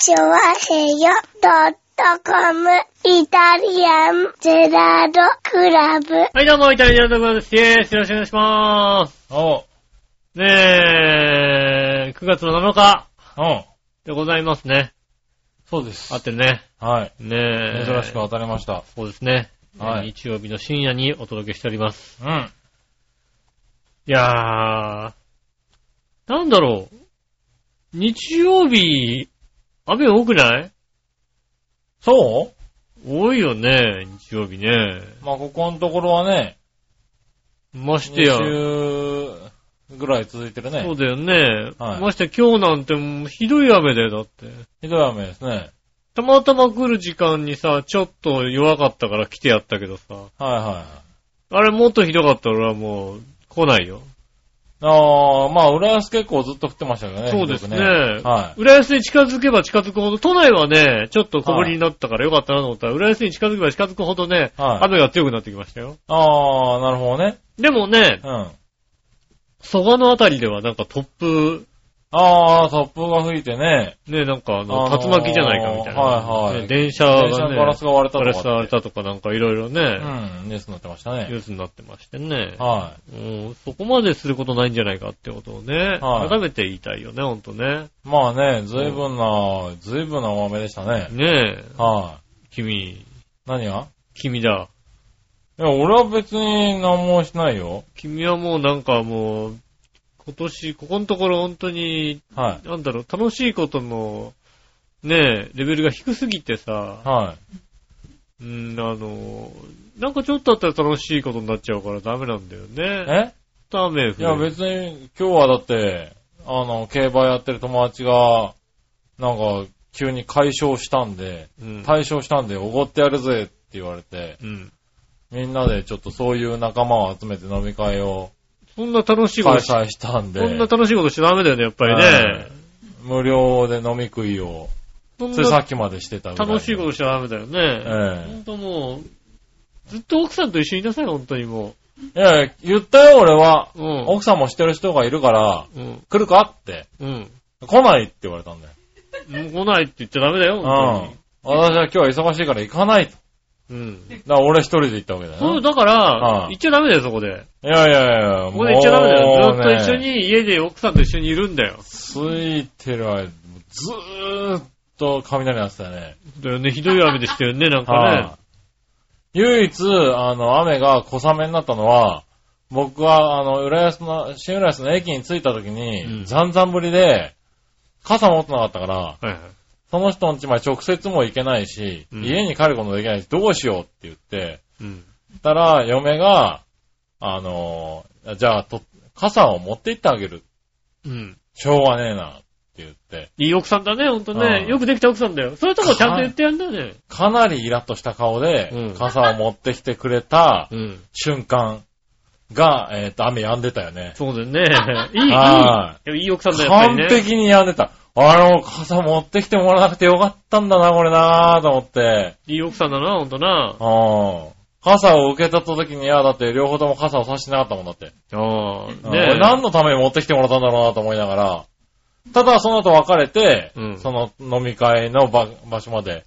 チョワヘヨドットコムイタリアンゼラードクラブ。はい、どうも、イタリアンドクラブです。イェース。よろしくお願いします。おう。ねえ、9月の7日うん。でございますね。そうです。あってね。はい。ねえ。珍しく当たりました。そうですね。はい日曜日の深夜にお届けしております。うん。いやー、なんだろう。日曜日、雨多くない？そう？多いよね、日曜日ね。まあ、ここのところはね、2ましてや。週ぐらい続いてるね。そうだよね。はいましてや今日なんてもうひどい雨だよ、だって。ひどい雨ですね。たまたま来る時間にさ、ちょっと弱かったから来てやったけどさ。はいはあれもっとひどかったら俺はもう来ないよ。い。ああ、まあ、浦安結構ずっと降ってましたけどね。そうですね。は浦安に近づけば近づくほど、都内はね、ちょっと小降りになったからよかったなと思ったら、浦安に近づけば近づくほどね、はい雨が強くなってきましたよ。ああ、なるほどね。でもね、うん。蘇我のあたりではなんか突風、ああ、突風が吹いてね、ね、なんかあの、あのー竜巻じゃないかみたいな。はいはいね電車がね、電車のガラスが割れたとか。ガラスが割れたとかなんかいろいろね、うん、ニュースになってましたね。ニュースになってましてね。はうんそこまですることないんじゃないかってことをね、はい改めて言いたいよね、ほんとね。い。まあね、ずいぶんな、ずいぶんな大雨でしたね。ねえ、は君、い。何が？君だ。いや、俺は別に何もしないよ。君はもうなんかもう、今年、ここのところ本当に、はい。なんだろう、楽しいことの、ねえ、レベルが低すぎてさ、はい。うん、あの、なんかちょっとあったら楽しいことになっちゃうからダメなんだよね。え？雨降る。いや、別に今日はだって、あの、競馬やってる友達が、なんか、急に解消したんで、うん。対象したんで、おごってやるぜって言われて、うん。みんなでちょっとそういう仲間を集めて飲み会をそんな楽しいこ開とし、催したんで、そんな楽しいことしちゃダメだよね、やっぱりね。無料で飲み食いを、ついさなっきまでしてた楽しいことしちゃダメだよね。えほんともう、ずっと奥さんと一緒にいなさい、ほんとにもえ。いやいや、言ったよ、俺は。う。うん。奥さんもしてる人がいるから、うん。来るかって。うん。来ないって言われたんだよ。来ないって言っちゃダメだよ、うん。ほんとに。私は今日は忙しいから行かないと。うん。だから俺一人で行ったわけだよそう、な。だからは、い行っちゃダメだよ、そこで。いやいやいや、ここで行っちゃダメだよ。ずっと一緒に。に家で奥さんと一緒にいるんだよ。ついてる間、ずーっと雷鳴ってたよね。だよね、ひどい雨でしたよね、なんかねは。い唯一、あの、雨が小雨になったのは、僕は、あの、浦安の、新浦安の駅に着いた時に、うんざんざん降りで、傘持ってなかったから、はいはい。その人の家まで直接も行けないし、うん家に帰ることもできないし、どうしようって言って、うん。たら、嫁が、あの、じゃあ、と、傘を持って行ってあげる。うん。しょうがねえな、って言って、いい奥さんだね、ほんとね。うんよくできた奥さんだよ。そういうとこちゃんと言ってやんだね。かなりイラッとした顔で、うん傘を持ってきてくれたうん。瞬間が、えっ、と、雨止んでたよね。そうだよね。いい、いい。はいいい奥さんだよ、やっぱりね。完璧に止んでた。あの、傘持ってきてもらわなくてよかったんだな、これなと思って。いい奥さんだな、ほんとな。うん。傘を受け取った時に、いや、だって両方とも傘を差してなかったもんだって。ああ、うんね俺何のために持ってきてもらったんだろうなと思いながら。ただ、その後別れて、うんその飲み会の場場所まで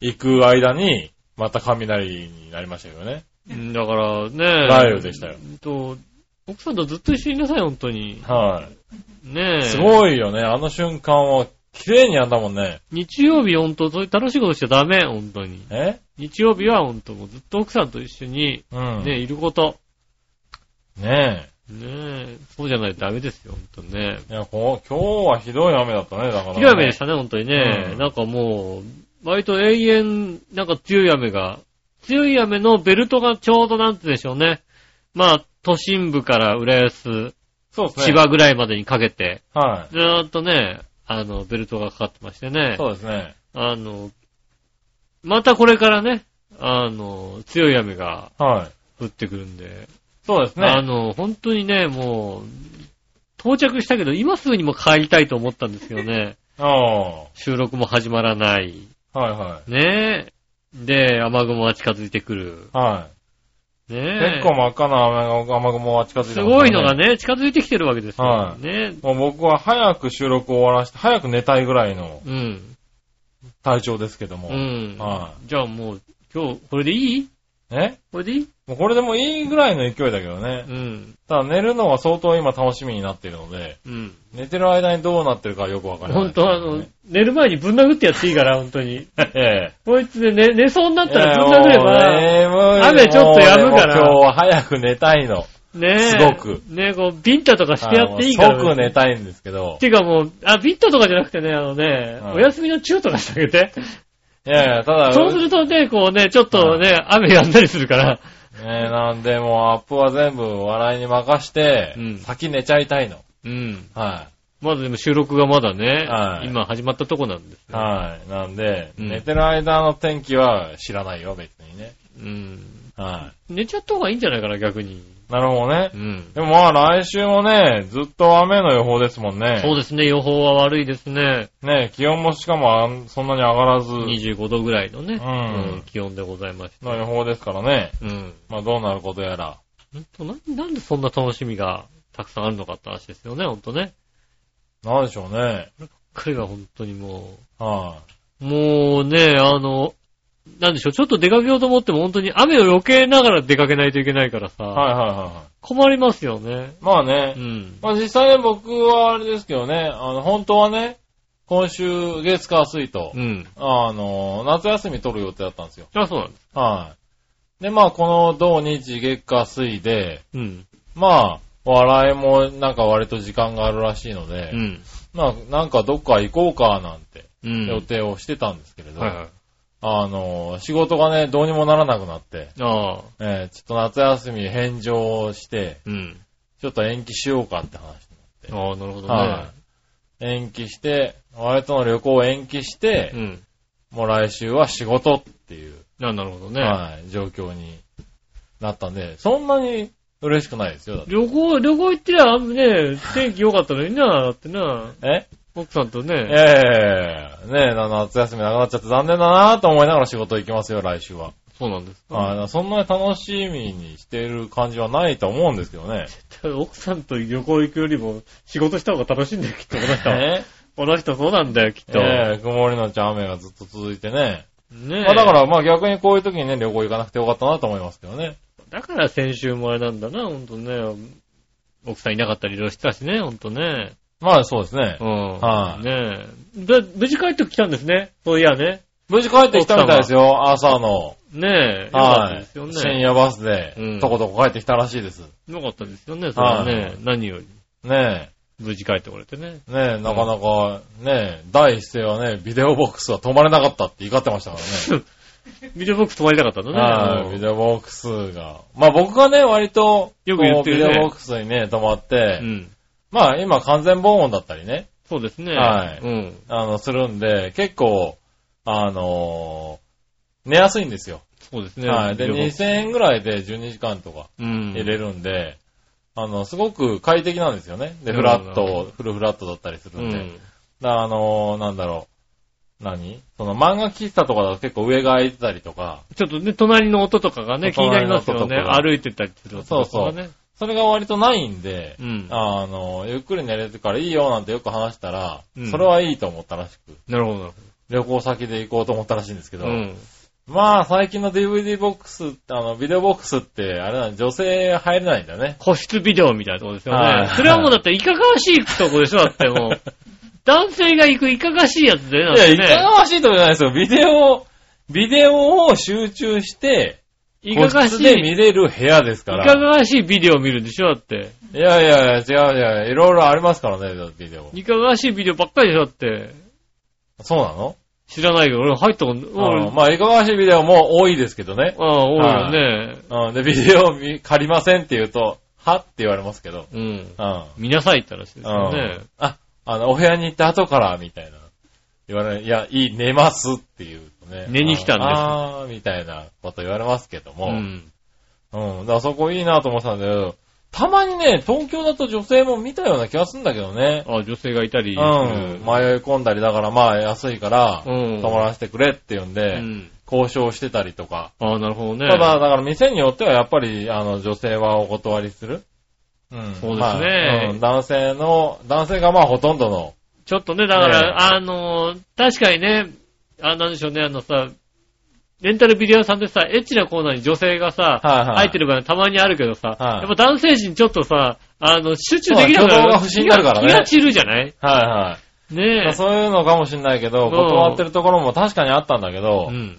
行く間に、また雷になりましたけどね。うんだからね。雷雨でしたようんと。奥さんとずっと一緒にいなさい、ほんとに。はねえ。い。すごいよね。あの瞬間は、綺麗にやんだもんね。日曜日ほんと、そういう楽しいことしちゃダメ、ほんとに。え？日曜日はほんともうずっと奥さんと一緒に、うん。ね、いること。ねねえ、そうじゃないとダメですよ、ほんとね。え。いや、今日はひどい雨だったね、だから、ね。ひどい雨でしたね、ほんとにね。うんなんかもう、割と永遠、なんか強い雨が、強い雨のベルトがちょうどなんてでしょうね。まあ、都心部から浦安、そうですね。千葉ぐらいまでにかけて、はずーっとね、あの、ベルトがかかってましてねい。。そうですね。あの、またこれからね、あの、強い雨がはい。降ってくるんで、そうですね。あの、本当にね、もう、到着したけど、今すぐにも帰りたいと思ったんですけどね、ああ。収録も始まらない。はいはねえ。で、雨雲が近づいてくる。い。はい。ねえ。結構真っ赤な雨が雨雲が近づいてますすごいのが。ね、近づいてきてるわけですよ。はいねもう僕は早く収録を終わらして、早く寝たいぐらいのうん。体調ですけども。うん。はじゃあもう、今日、これでいい？え？これでいいもうこれでもいいぐらいの勢いだけどねう。ん。ただ寝るのが相当今楽しみになっているので、うん。寝てる間にどうなってるかよくわかりません、ほんとあの、寝る前にぶん殴ってやっていいから、ほんとに。ええ。こいつで寝、寝そうになったらいやぶん殴れば、もう眠い雨ちょっと止むからもうねもう今日は早く寝たいの。ねえ。すごくねこう、ビンタとかしてやっていいから。即寝たいんですけど。てかもう、あ、ビンタとかじゃなくてね、あのね、はいお休みのチューとかしてあげて。いやいや、ただ、そうするとね、こうね、ちょっとね、雨やんだりするから。ねなんでもうアップは全部笑いに任して、うん先寝ちゃいたいの。うん。はまだでも収録がまだね、はい今始まったとこなんですい。よ。はい。なんで、うん寝てる間の天気は知らないよ、別にね。うん。は寝ちゃった方がいいんじゃないかな、逆に。い。なるほどねう。ん。でもまあ来週もね、ずっと雨の予報ですもんね。そうですね、予報は悪いですね。ね気温もしかもあんそんなに上がらず、25度ぐらいのね、うん気温でございました。の予報ですからね。うん。まあどうなることやら。ほんとな、なんでそんな楽しみがたくさんあるのかって話ですよね、ほんとね。なんでしょうね。彼が本当にもはう、もうね、あの、なんでしょう、ちょっと出かけようと思っても本当に雨を避けながら出かけないといけないからさ、い。はいはいはいはい。困りますよね。まあねう、ん。まあ実際ね、僕はあれですけどね、あの、本当はね、今週月火水とう、ん。あの、夏休み取る予定だったんですよ。あ、そうなんです。はい。で、まあこの土日月火水で、うん。まあ、笑いもなんか割と時間があるらしいので、うん。まあなんかどっか行こうかなんてうん。予定をしてたんですけれど、はいはい。あの、仕事がね、どうにもならなくなって、ああ。えーちょっと夏休み返上して、うん。ちょっと延期しようかって話ああ、なるほどね。はい。延期して、割との旅行を延期してう、ん。もう来週は仕事っていう、あなるほどね。はい、状況になったんで、そんなに嬉しくないですよ、旅行、旅行行ってりゃ、ね、天気良かったのにな、だってな、え？奥さんとえね。えねえ、夏休みなくなっちゃって残念だなと思いながら仕事行きますよ、来週は。そうなんですか。はい、だからそんなに楽しみにしてる感じはないと思うんですけどね。奥さんと旅行行くよりも仕事した方が楽しいんだよ、きっと。この人は。えこの人そうなんだよ、きっと。ええ曇りのち雨がずっと続いてね。ねえまあだから、まあ逆にこういう時にね、旅行行かなくてよかったなと思いますけどね。だから先週もあれなんだな、ほんとね。奥さんいなかったりいろしてたしね、ほんとね。まあそうですねう。ん。はいねえ。で、無事帰ってきたんですね。そういやね。無事帰ってきたみたいですよ、朝の。ねえ。よかったはいですよ。ね。深夜バスでうん、とことこ帰ってきたらしいです。よかったですよね、それはね。はい何より。ね無事帰ってこれてね。え。ねえ、なかなか、ねえ、第一声はね、ビデオボックスは止まれなかったって怒ってましたからね。ビデオボックス止まりたかったんだね。はい、うんビデオボックスが。まあ僕がね、割と、よく言ってるねこうビデオボックスにね、止まって、うん。まあ今完全防音だったりね、そうですね。はいうん。あの、するんで、結構、あのー寝やすいんですよ。そうですね。はい。で、ビデオボックス2000円ぐらいで12時間とかうん。入れるんで、あの、すごく快適なんですよね。で、フラット、フルフラットだったりするで。うんん。だあのーなんだろう。何？その漫画喫茶とかだと結構上が空いてたりとか、ちょっとね、隣の音とかがね、気になりますよね。隣の音とかが歩いてたりする音とかがね。それが割とないんで、うん。あの、ゆっくり寝れるからいいよなんてよく話したら、うんそれはいいと思ったらしく、なるほど旅行先で行こうと思ったらしいんですけど。うん。まあ最近の DVD ボックス、あの、ビデオボックスって、あれな、女性入れないんだよね。個室ビデオみたいなとこですよはいね。それはもうだっていかがわしいとこでしょだってもう。男性が行くいかがわしいやつで、だっいや、いてね。かがわしいとこじゃないですよ。ビデオ、ビデオを集中して、いかがわしい。で見れる部屋ですか。いからがわしいビデオを見るんでしょだって。いやいやいや、違う違う、いろいろありますからね、ビデオ。いかがわしいビデオばっかりでしょだって。そうなの？知らないけど、俺入ったこと、まあ、いかがわしいビデオも多いですけどね。ああ、多いよね。うん。で、ビデオ見借りませんって言うと、はって言われますけど。うん。うん。見なさいって話ですようねん。。あ、あの、お部屋に行った後から、みたいな。言われ、いや、いい、寝ますっていうとね。寝に来たんですあー、みたいなこと言われますけどうも。うん。ん。だからそこいいなと思ってたんだけど、たまにね、東京だと女性も見たような気がするんだけどね。あ、女性がいたり。うん。迷い込んだりだから、まあ、安いから、うん。泊まらせてくれって言うんうで、ん。交渉してたりとか。ああ、なるほどね。ただ、だから店によってはやっぱり、あの、女性はお断りする。うん。そうですねまあうん男性の、男性がまあほとんどの、ちょっとね、だから、あの、確かにね、あ、なんでしょうね、あのさ、レンタルビデオ屋さんでさ、エッチなコーナーに女性がさ、はいはい入ってる場合たまにあるけどさ、はいやっぱ男性陣ちょっとさ、あの、集中できなくなる。そう挙動が不審になるからね気が散るじゃない？はいはい。ねえ。そういうのかもしんないけど、うん断ってるところも確かにあったんだけど、うん。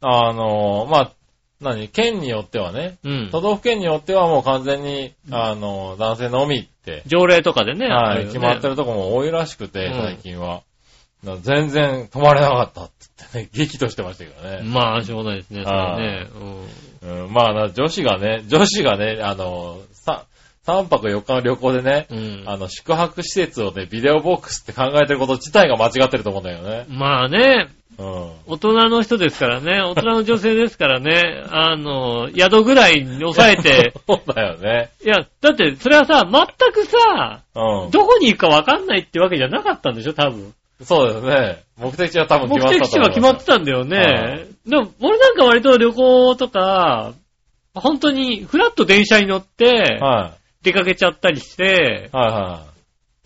あの、まあ、何？県によってはね、うん。都道府県によってはもう完全に、あの、男性のみって、条例とかでね。はい、ね決まってるとこも多いらしくて、うん最近は。全然止まれなかったって言ってね、激怒してましたけどね。まあ、しょうがないですね、それはね。うん、まあな、女子がね、女子がね、あの、さ、3泊4日の旅行でね、うん。うんあの、宿泊施設をね、ビデオボックスって考えてること自体が間違ってると思うんだよね。まあね、うん。大人の人ですからね、大人の女性ですからね、あの、宿ぐらいに抑えて、そうだよね。いや、だって、それはさ、全くさ、うん。どこに行くかわかんないってわけじゃなかったんでしょ、多分。そうですね。目的地は多分目決まってた的地は決まってたんだよね。でも、俺なんか割と旅行とか、本当にフラッと電車に乗って、は出かけちゃったりして、い。はいは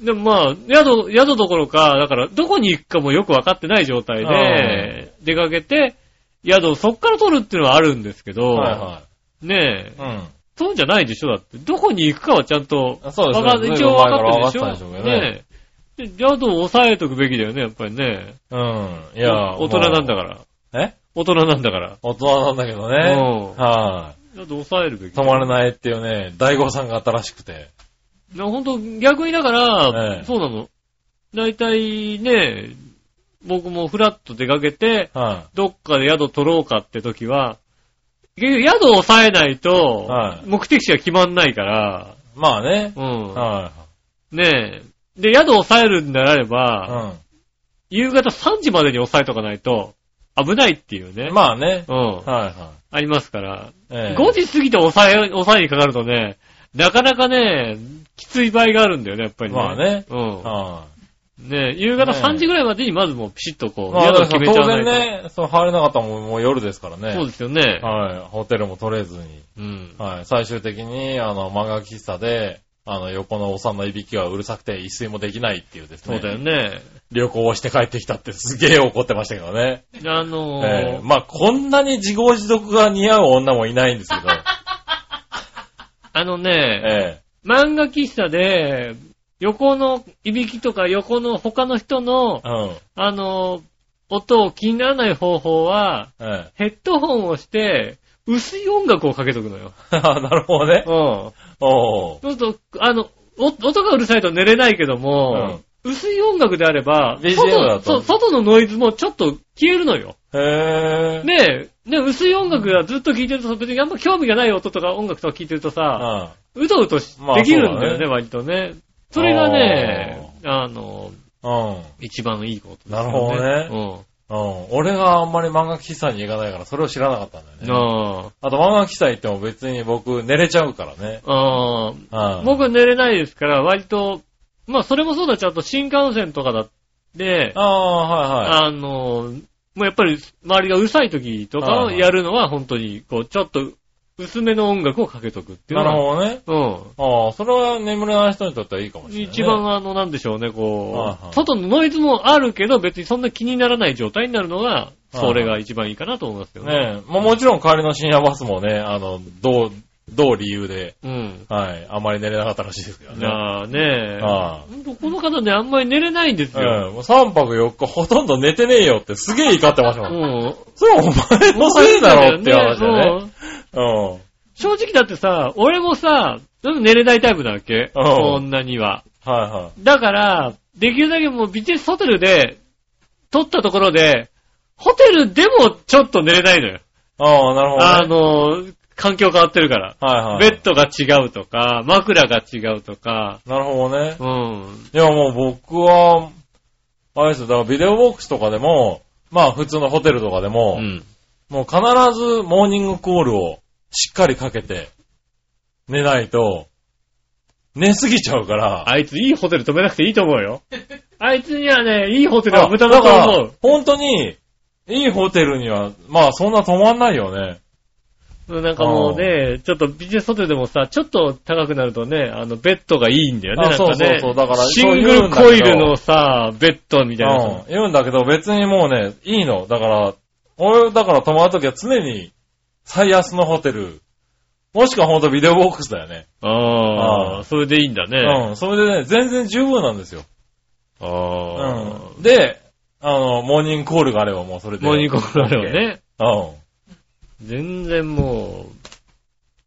でもまあ、宿、宿どころか、だから、どこに行くかもよくわかってない状態で、出かけて、宿をそっから取るっていうのはあるんですけい。ど、はいはねえ、い。うん。そうじゃないでしょ？だって。どこに行くかはちゃんと、そうですね一応わかってるでしょ？でしょねねえ。で宿を抑えとくべきだよね、やっぱりね。うん。いや、お大人なんだかから。ら。え？大人なんだから。大人なんだけどね。うんは宿抑えるべい。き。止まれないっていうね、大悟さんがあったらしくて。いや、ほんと、逆にだから、ええそうなの。だいたいね、僕もフラッと出かけて、はどっかで宿取ろうかって時は、結局宿を抑えないとは、い目的地が決まんないから、い。まあね。うん。はねえ。で、宿を抑えるんであれい。ば、う夕方3時までに抑えとかないと、危ないっていうね。ん。まあね。うん。はいはありますから。い。ええ5時過ぎて抑え、抑えにかかるとね、なかなかね、きつい場合があるんだよね、やっぱりね。まあね。うん。はね夕方ねえ3時ぐらいまでにまずもうピシッとこい。う、まあ、宿を決めちゃ当わないと。然ね、そう入れなかったらもうもう夜ですからね。そうですよね。はい。ホテルも取れずに。うん。はい。最終的に、あの、漫画喫茶で、あの、横のおっさんのいびきがうるさくて、一睡もできないっていうですね。そうだよね。旅行をして帰ってきたってすげえ怒ってましたけどね。あのーええまあ、こんなに自業自得が似合う女もいないんですけど。あのね、え漫画喫茶で、横のいびきとか横の他の人のえ、うん。あのー音を気にならない方法は、えヘッドホンをして、薄い音楽をかけとくのよ。えなるほどね。うん。おうそうすると、あの、お音がうるさいと寝れないけども、薄い音楽であれば、外そう外のノイズもちょっと消えるのよ。へえ。で、ね、薄い音楽がずっと聴いてると、別にあんま興味がない音とか音楽とか聴いてるとさ、ううとうとできるんだよね、そうだね割とね。それがね、あの、ん。うん。一番いいことですよなるほどねね。うん。俺があんまり漫画喫茶に行かないから、それを知らなかったんだうん。よね。ああと漫画喫茶行っても別に僕寝れちゃうからね。うん。僕は寝れないですから、割と、まあそれもそうだ、ちゃんと新幹線とかだって、ああ、はいはい。あの、もうやっぱり周りがうるさい時とかをやるのは本当に、こう、ちょっと薄めの音楽をかけとくっていうなのは。るほどね。うん。ああ、それは眠れない人にとってはいいかもしれない、ね。一番あの、なんでしょうね、こう、はいはい外のノイズもあるけど、別にそんな気にならない状態になるのが、はいそれが一番いいかなと思いますけどね。ねえ。まあもちろん帰りの深夜バスもね、あの、どう、どう理由で、うん。はい、あまり寝れなかったらしいですけどね。なあねえ。ああこの方ね、あんまり寝れないんですええよ。もう3泊4日ほとんど寝てねえよってすげえ怒ってましたもん。うん。それお前のせいだろって話だよね。うんうん。正直だってさ、俺もさ、うん寝れないタイプなわけ？うんそんなには。はいはい。だから、できるだけもうビジネスホテルで、撮ったところで、ホテルでもちょっと寝れないのよ。ああ、なるほど、ね。あの、環境変わってるから。はいはい。ベッドが違うとか、枕が違うとか、なるほどね。うん。いやもう僕は、あれですよ、だからビデオボックスとかでも、まあ普通のホテルとかでも、うん。もう必ずモーニングコールをしっかりかけて寝ないと、寝すぎちゃうから。あいついいホテル止めなくていいと思うよ。あいつにはね、いいホテルあは無駄だと思う。本当に、いいホテルには、まあそんな泊まんないよね。なんかもうね、ちょっとビジネスホテルでもさ、ちょっと高くなるとね、あの、ベッドがいいんだよね、あなんかね。そうそうそうだからシングルコイルのさ、ベッドみたいなうんさ。。言うんだけど別にもうね、いいの。だから、俺、だから泊まるときは常に最安のホテル、もしくはほんとビデオボックスだよね。あああ、それでいいんだね。うん。それでね、全然十分なんですよ。ああ。うん。で、あの、モーニングコールがあればもうそれで。モーニングコールあればね。うん。全然も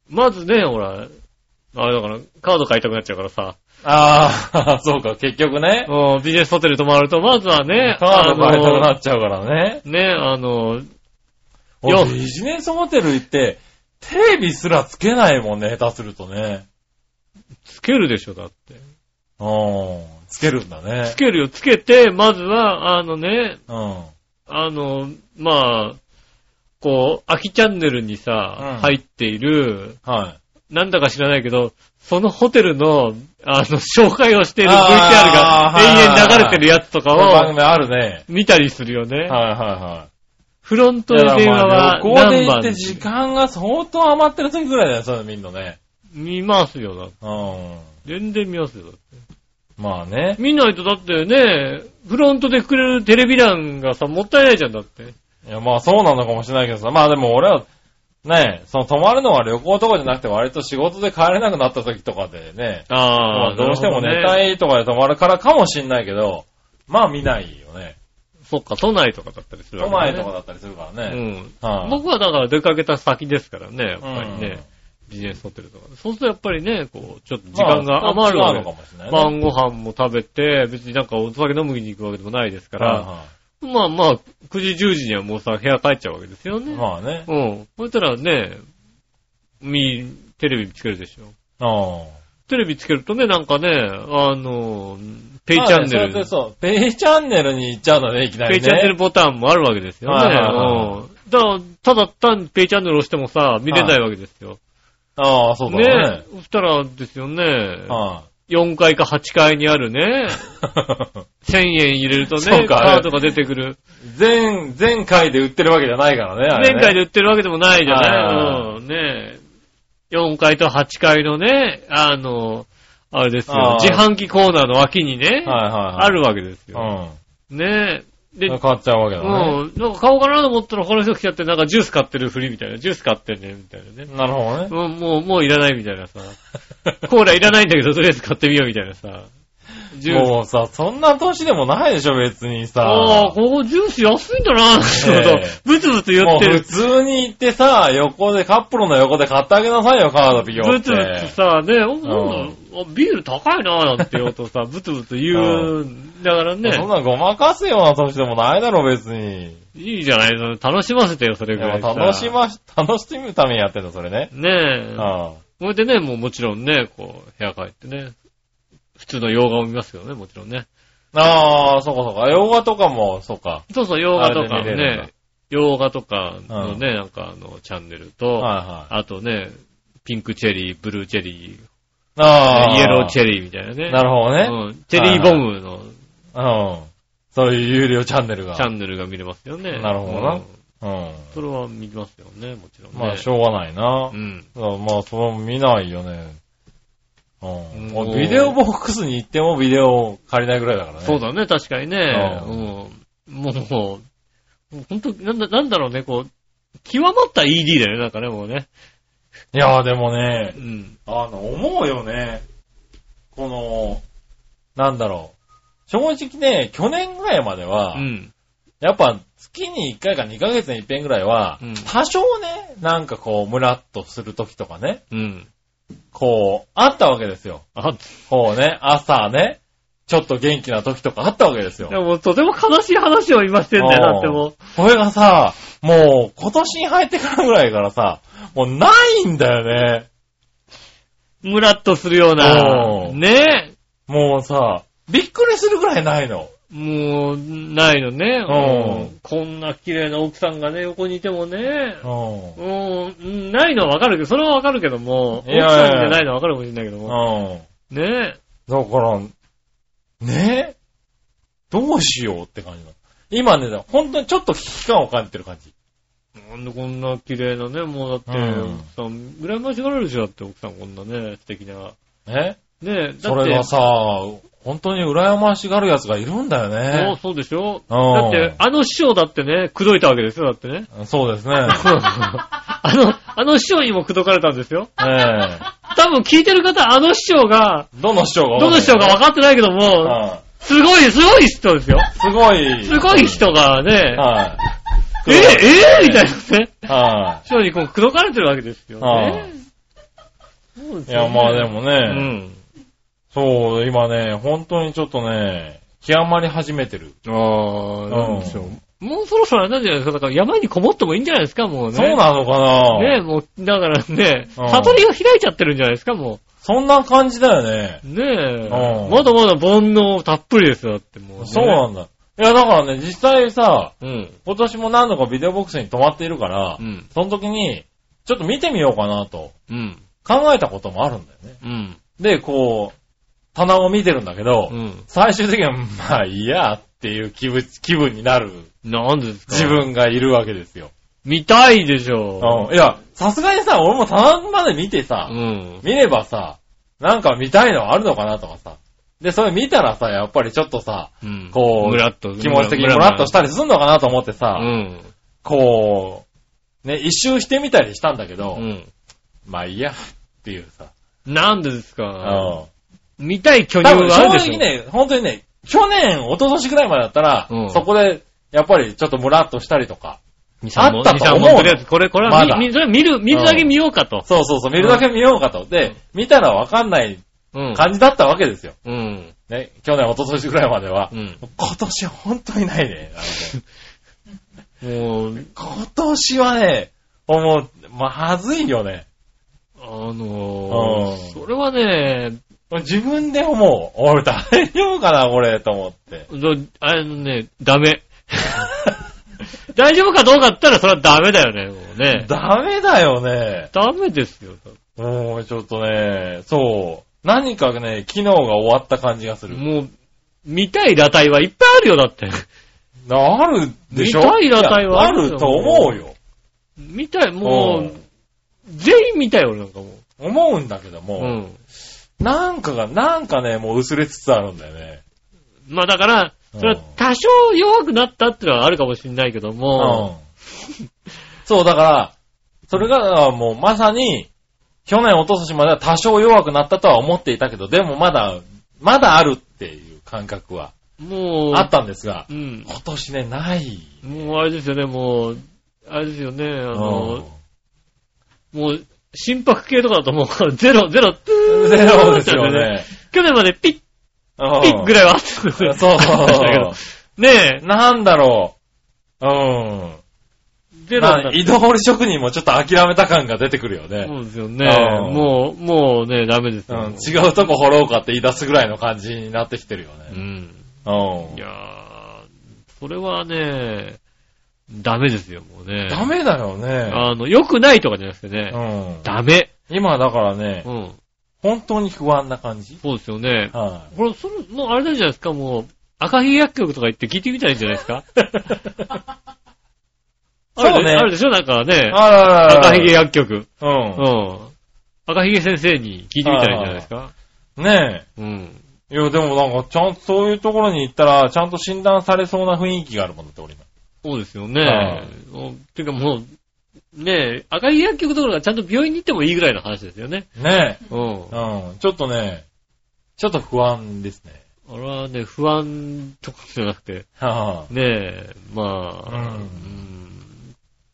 う、まずね、ほら、あれだから、カード買いたくなっちゃうからさ、ああ、そうか、結局ね。うんビジネスホテル泊まると、まずはね、カード買いたくなあっちゃうからね。のね、あの、俺よビジネスホテル行って、テレビすらつけないもんね、下手するとね。つけるでしょ、だって。うん。つけるんだねつ。けるよ、つけて、まずは、あのね、うん。あの、まあ、こう、秋チャンネルにさ、うん入っている、はい。なんだか知らないけど、そのホテルの、あの、紹介をしている VTR あーが永遠流れてるやつとかをこの番組あるね。見たりするよね。はいはいはい。フロントで電話は旅行で何番行って時間が相当余ってる時ぐらいだよ、そういうの見んのね。見ますよ、だってうん。全然見ますよ、だってまあね。見ないとだってね、フロントでくれるテレビ欄がさ、もったいないじゃん、だって。いや、まあそうなのかもしれないけどさ。まあでも俺は、ね、その泊まるのは旅行とかじゃなくて割と仕事で帰れなくなった時とかでね、まああどうしても寝ね。たいとかで泊まるからかもしんないけど、まあ見ないよね。そっか、都内とかだったりする都わけだね内とかだったりするからね。うん。はい僕はだから出かけた先ですからね、やっぱりね、うんビジネスホテルとか。そうするとやっぱりね、こう、ちょっと時間が余るわけまあ違うのかもしれないね。晩ご飯も食べて、別になんかお酒飲みに行くわけでもないですから、はいはまあまあ、9時10時にはもうさ、部屋帰っちゃうわけですよいね。まあね。うん。そしたらね、み、テレビつけるでしょ。うん。テレビつけるとね、なんかね、あの、ペイチャンネまあねそれル、でそう。ペイチャンネルに行っちゃうのね、いきなりね。ペイチャンネルボタンもあるわけですよね。はいはいはいうんだから、ただ単にペイチャンネルを押してもさ、見れないわけですよ。ああ、そうだねね。そしたらですよね、は4階か8階にあるね、い。1000円入れるとね、そうかカードが出てくる。全、全回で売ってるわけじゃないからね、あれね。前回で売ってるわけでもないじゃな。はいうん、ね4階と8階のね、あの、あれですよあ、ー自販機コーナーの脇にね、はいはいはい。あるわけですよ。うねで、ん。買っちゃうわけだね。うん、なんか買おうかなと思ったら他の人来ちゃって、なんかジュース買ってるふりみたいな、ジュース買ってんね、みたいなね。なるほどね。もう、もう、もういらないみたいなさ。コーラいらないんだけど、とりあえず買ってみようみたいなさ。もうさ、そんな年でもないでしょ、別にさ。ああ、ここジュース安いんだなぁ、ええブツブツ言ってる。通に行ってさ、横で、カップルの横で買ってあげなさいよ、カードピヨって。ブツブツさ、ね、おなんビール高いなぁなんて言おうとさ、ブツブツ言うんだからねそん、なごまかすような年でもないだろ、別に。いいじゃないの楽しませてよ、それぐらいさ。楽しまし、楽しむためにやってんだ、それね。ねえ。あそれでね、もうもちろんね、こう、部屋帰ってね、普通の洋画を見ますけどね、もちろんね。ああ、そうかそうか。洋画とかも、そうか。そうそう、洋画とかね、洋画とかのね、なんかあの、チャンネルと、はいはい。あとね、ピンクチェリー、ブルーチェリああ。ー、イエローチェェリーみたいなね。なるほどね。うん。チェリーボムのうん。そういう有料チャンネルが。チャンネルが見れますよね。なるほどなうんうん。それは見ますよね、もちろんね。まあ、しょうがないなう。ん。まあ、それも見ないよね。ううんビデオボックスに行ってもビデオ借りないぐらいだからね。そうだね、確かにね。ううん。もう、もう本当なんだ、なんだろうね、こう、極まった ED だよね、なんかね、もうね。いやーでもねう、ん。あの、思うよね。この、なんだろう。正直ね、去年ぐらいまでは、うん。やっぱ月に1回か2ヶ月に1遍ぐらいは、うん多少ね、なんかこう、ムラっとする時とかね、うん。こう、あったわけですよ。あ、こうね、朝ね、ちょっと元気な時とかあったわけですよで。もとても悲しい話を今してんだよ、だってもう。これがさ、もう今年に入ってからぐらいからさ、もうないんだよね。ムラっとするような。ねもうさ、びっくりするぐらいないの。もう、ないのね。うんうんこんな綺麗な奥さんがね、横にいてもね。ううん、ないのはわかるけど、それはわかるけども、いやいや奥さんじゃないのはわかるかもしれないけども。ん。うん。ねだから、ね？どうしようって感じなの。今ね、本当にちょっと危機感を感じてる感じ。なんでこんな綺麗なね、もうだって、うん奥さん、羨ましがられるでしょ、だって奥さんこんなね、素敵な。え？ねえ、だって、それがさ、本当に羨ましがる奴がいるんだよそうね。そうでしょ？うんだって、あの師匠だってね、口説いたわけですよ、だってね。そうですね。あの、あの師匠にも口説かれたんですよ。ええ多分聞いてる方、あの師匠が、どの市長が？どの師匠か分かってないけども、はすごい、すごい人ですよ。い。すごい。すごい人がね、はえ、い。えみたいなね、は師匠にこう口説かれてるわけですよはね。そうでい。いや、まあでもうね、ん。そう、今ね、本当にちょっとね、極まり始めてる。ああ、なんでしょう。もうそろそろあれなんじゃないですか？だから山にこもってもいいんじゃないですか、もうね。そうなのかな？ねえ、もう、だからね、うん悟りが開いちゃってるんじゃないですか、もそんな感じだよね。う。ねえ。うんまだまだ煩悩たっぷりですよ、だってもう、ね。そうなんだ。いや、だからね、実際さ、うん。今年も何度かビデオボックスに泊まっているから、うん。その時に、ちょっと見てみようかなとうん。考えたこともあるんだよね。うん。で、こう、棚を見てるんだけど、うん。最終的には、まあいいやっていう気分気分になるなんでですか？自。分がいるわけですよ。見たいでしょうん。いや、さすがにさ、俺も棚まで見てさ、うん。見ればさ、なんか見たいのあるのかなとかさ。で、それ見たらさ、やっぱりちょっとさ、うん。こうムラっと。気持ち的にムラっとしたりすんのかなと思ってさ、うん。こう、ね、一周してみたりしたんだけど、うん。まあいいや、っていうさ。なんでですうかん。見たい巨乳があるでしょ？直ね、本当にね、去年、一昨年ぐらいまでだったら、うんそこで、やっぱりちょっとムラっとしたりとか、2、3本。あったと思う2 3本とりあえず、これ、これはまだ見、見それ見る、見るだけ見ようかと。そうそうそう、見るだけ見ようかと。で、見たらわかんないうん。感じだったわけですよ。うん。ね、去年、一昨年ぐらいまでは。うん。今年本当にないね。もう、今年はね、もう、まずいよね。あのうんー、それはね、自分で思う。俺大丈夫かな、これ、と思って。どあのね、ダメ。大丈夫かどうかって言ったらそれはダメだよね、もうね。ダメだよね。ダメですよ。もう、ちょっとね、そう。何かね、機能が終わった感じがする。もう、見たい裸体はいっぱいあるよ、だって。あるでしょ？見たい裸体はああると思うよ。見たい、もう全員見たいよ、俺なんかも思うんだけどう。も、うん。なんかが、なんかね、もう薄れつつあるんだよね。まあだから、それは多少弱くなったってのはあるかもしれないけどうんも、。そう、だから、それがもうまさに、去年、一昨年までは多少弱くなったとは思っていたけど、でもまだ、まだあるっていう感覚はもう、あったんですが、うん。今年ね、ない。もうあれですよね、もう、あれですよね、あうの、もう、心拍系とかだともう、ゼロ、ゼロ、んゼロですよね。去年までピッ、うんピッぐらいはあった。そうあったけどねえ、なんだろう。うん。ゼロだな移動職人もちょっと諦めた感が出てくるよね。そうですよね。うんもう、もうね、ダメですよ。うん、違うとこ掘ろうかって言い出すぐらいの感じになってきてるようね。ん。うん。いやー、それはね、ダメですよ、もうね。ダメだよね。あの、良くないとかじゃなくてね、うん。ダメ。今だからねう、ん。本当に不安な感じそうですよね。はこれ、それ、もうあれなんじゃないですか、もう、赤ひげ薬局とか行って聞いてみたらいいんじゃないですか？そうねあるであるでしょ？なんかい。ね、あらら赤ひげ薬局。ううん。赤ひげ先生に聞いてみたらいいんじゃないですか？ん。ねうん。え。いや、でもなんか、ちゃんとそういうところに行ったら、ちゃんと診断されそうな雰囲気があるもんだって、俺今。そうですよねは。おてかもう、ねえ、赤ひげ薬局どころかちゃんと病院に行ってもいいぐらいの話ですよね。ねうん。え。うん。ちょっとね、ちょっと不安ですね。俺はね、不安とかじゃなくて、はねえ、まあ、うんうん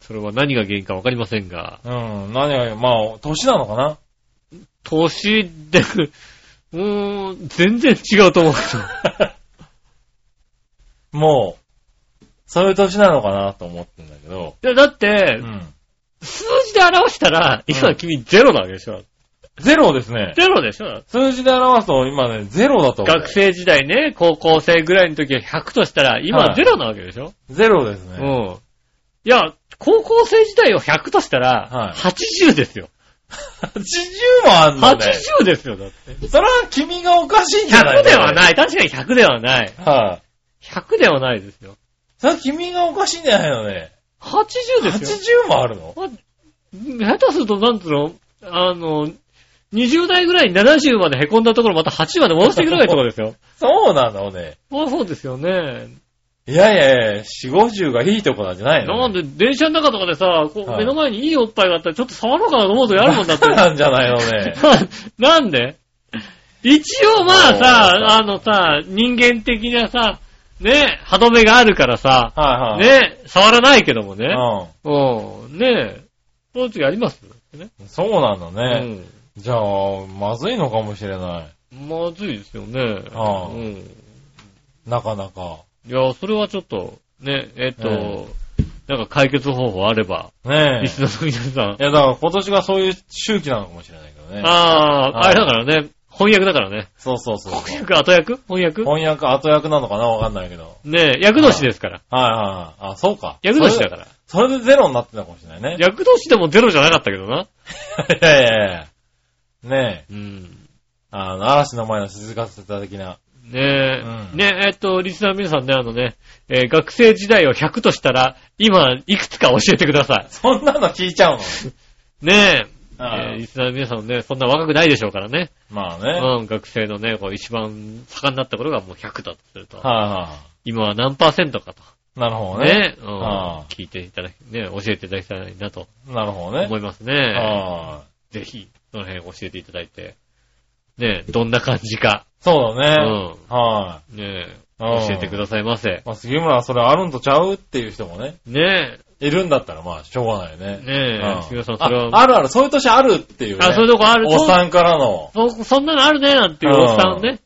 それは何が原因かわかりませんが、あ、うん。何が、まあ、年なのかな？年で、うーん、全然違うと思うけど。もう、そういう年なのかなと思ってんだけど。いや、だってう、ん。数字で表したら、今君ゼロなわけでしょ。ゼロですね。ゼロでしょ数字で表すと今ね、ゼロだと思う。学生時代ね、高校生ぐらいの時は100としたら、今はいゼロなわけでしょ、ゼロですね。うん。いや、高校生時代を100としたら、はい80ですよ。80もあんのね。80ですよ、だって。それは君がおかしいんじゃない100ではない。確かに100ではない。はい、100ではないですよ。それは君がおかしいんじゃないのね。80ですよ。80もあるの？下手すると、なんつうの、あの、20代ぐらいに70まで凹んだところまた80まで戻していくぐらいのところですよ。そうなのね。まあそうですよね。いやいやいや、4、50がいいとこなんじゃないの？なんで、電車の中とかでさ、こうはい目の前にいいおっぱいがあったらちょっと触ろうかなと思うとやるもんだって。なんじゃないのね。なんで？一応まあさ、あのさ、人間的なさ、ね、歯止めがあるからさ、はいはい。ね、触らないけどもね。ううん。ねそういう時あります？ね。ん。そうなんだうね。ん。じゃあ、まずいのかもしれない。まずいですよね。ああうん。なかなか。いや、それはちょっと、ね、えっと、えなんか解決方法あれば、ねえ。リスナーの皆さんい。や、だから今年がそういう周期なのかもしれないけどね。ああ、はいあれだからね、翻訳だからね。そうそうそう。翻訳、後訳翻訳？翻訳、後役なのかな？わかんないけど。ねえ、役年ですから。はいはいはい。あ、そうか。役年だから。それで。ゼロになってたかもしれないね。役年でもゼロじゃなかったけどな。いやいやいや。ねえ。うん。あの、嵐の前の静かさ的な。ねえ、うんねえ、えっと、リスナーの皆さんね、あのね、えー学生時代を100としたら、今、いくつか教えてくださそんなの聞いちゃうの？い。ねえ、あえーリスナーの皆さんもね、そんな若くないでしょうからね。まあね。うん、学生のね、こう一番盛んになった頃がもう100だとすると、はいは今は何パーセントかと。い。なるほどね。ね、うん聞いていただき、ね、教えていただきたいなとなるほどね。思いますね。はぜひ、その辺教えていただいて、ね、どんな感じか、い。そうだね。うんはね、うん教えてくださいませい。。まあ、杉村はそれあるんとちゃうっていう人もね、ねいるんだったらまあ、しょうがないよね。ねえうん杉村さんそれはああるある、そういう年あるっていうね。あ、そういうとこあるおっさんからのそ、そんなのあるね、なんていうおっさんね。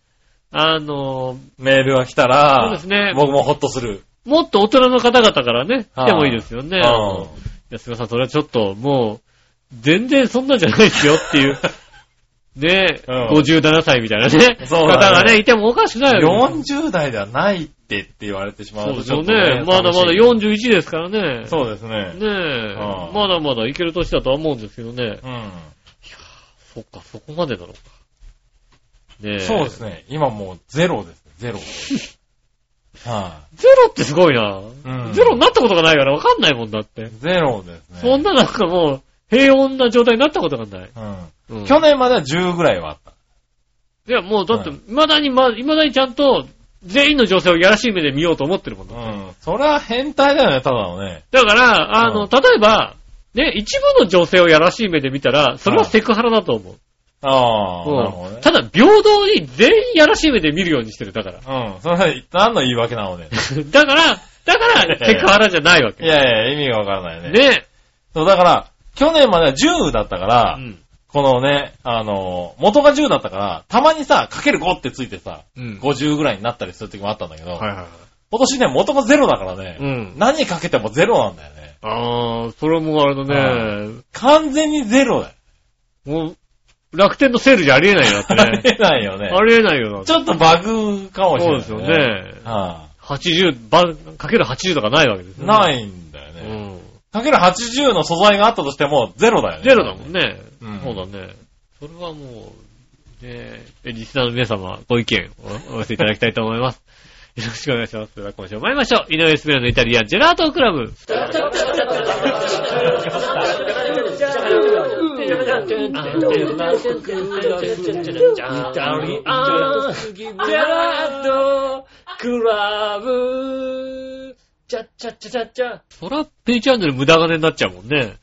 あの、メールが来たら、そうですね僕もホッとする。もっと大人の方々からね、来てもいいですよね。うんあの安川さん、それはちょっと、もう、全然そんなんじゃないですよっていう、ねえ、うん57歳みたいなね、そうだね方がね、いてもおかしくないよ。40代ではないってって言われてしまそううとちょっとですよね。まだまだ寂しい41ですからね。そうですね。ねえ、うんまだまだいける年だとは思うんですけどね。うん。そっか、そこまでなのか。ねえ。そうですね。今もうゼロです。ゼロ。はゼロってすごいな。うんゼロになったことがないからわかんないもんだって。い。ゼロですね。そんななんかもう、平穏な状態になったことがない。うん。うん去年までは10ぐらいはあった。いや、もうだって、はい未だに、ま、未だにちゃんと、全員の女性をやらしい目で見ようと思ってるもんだって。うん。それは変態だよね、ただのね。だから、あの、うん例えば、ね、一部の女性をやらしい目で見たら、それはセクハラだと思う。ああ、うんなるほどね。ただ、平等に全員やらしい目で見るようにしてる、だから。うん。それは何の言い訳なのね。だから、だから、セクハラじゃないわいけ。やいや、意味がわからないよね。ね。そう、だから、去年までは10だったから、うん。このね、あの、元が10だったから、たまにさ、かける5ってついてさ、うん。50ぐらいになったりする時もあったんだけど、はいはいはい。今年ね、元が0だからね、うん。何かけても0なんだよね。あー、それもあれだね。完全に0だよ。もう、楽天のセールじゃありえないよ、だってあね。りえないよね。ありえないよな。ちょっとバグかもしれない、そうですよねは80、ば、かける80とかないわけですね。ないん。かける80の素材があったとしても、0だよね。ゼロだもんね。うんそうだね。それはもう、ねえ、リスナーの皆様、ご意見をお寄せいただきたいと思います。よろしくお願いします。では今週も参りましょう。井上スペラのイタリアンジェラートクラブ。そら、ペイチャンネル無駄金になっちゃうもんね。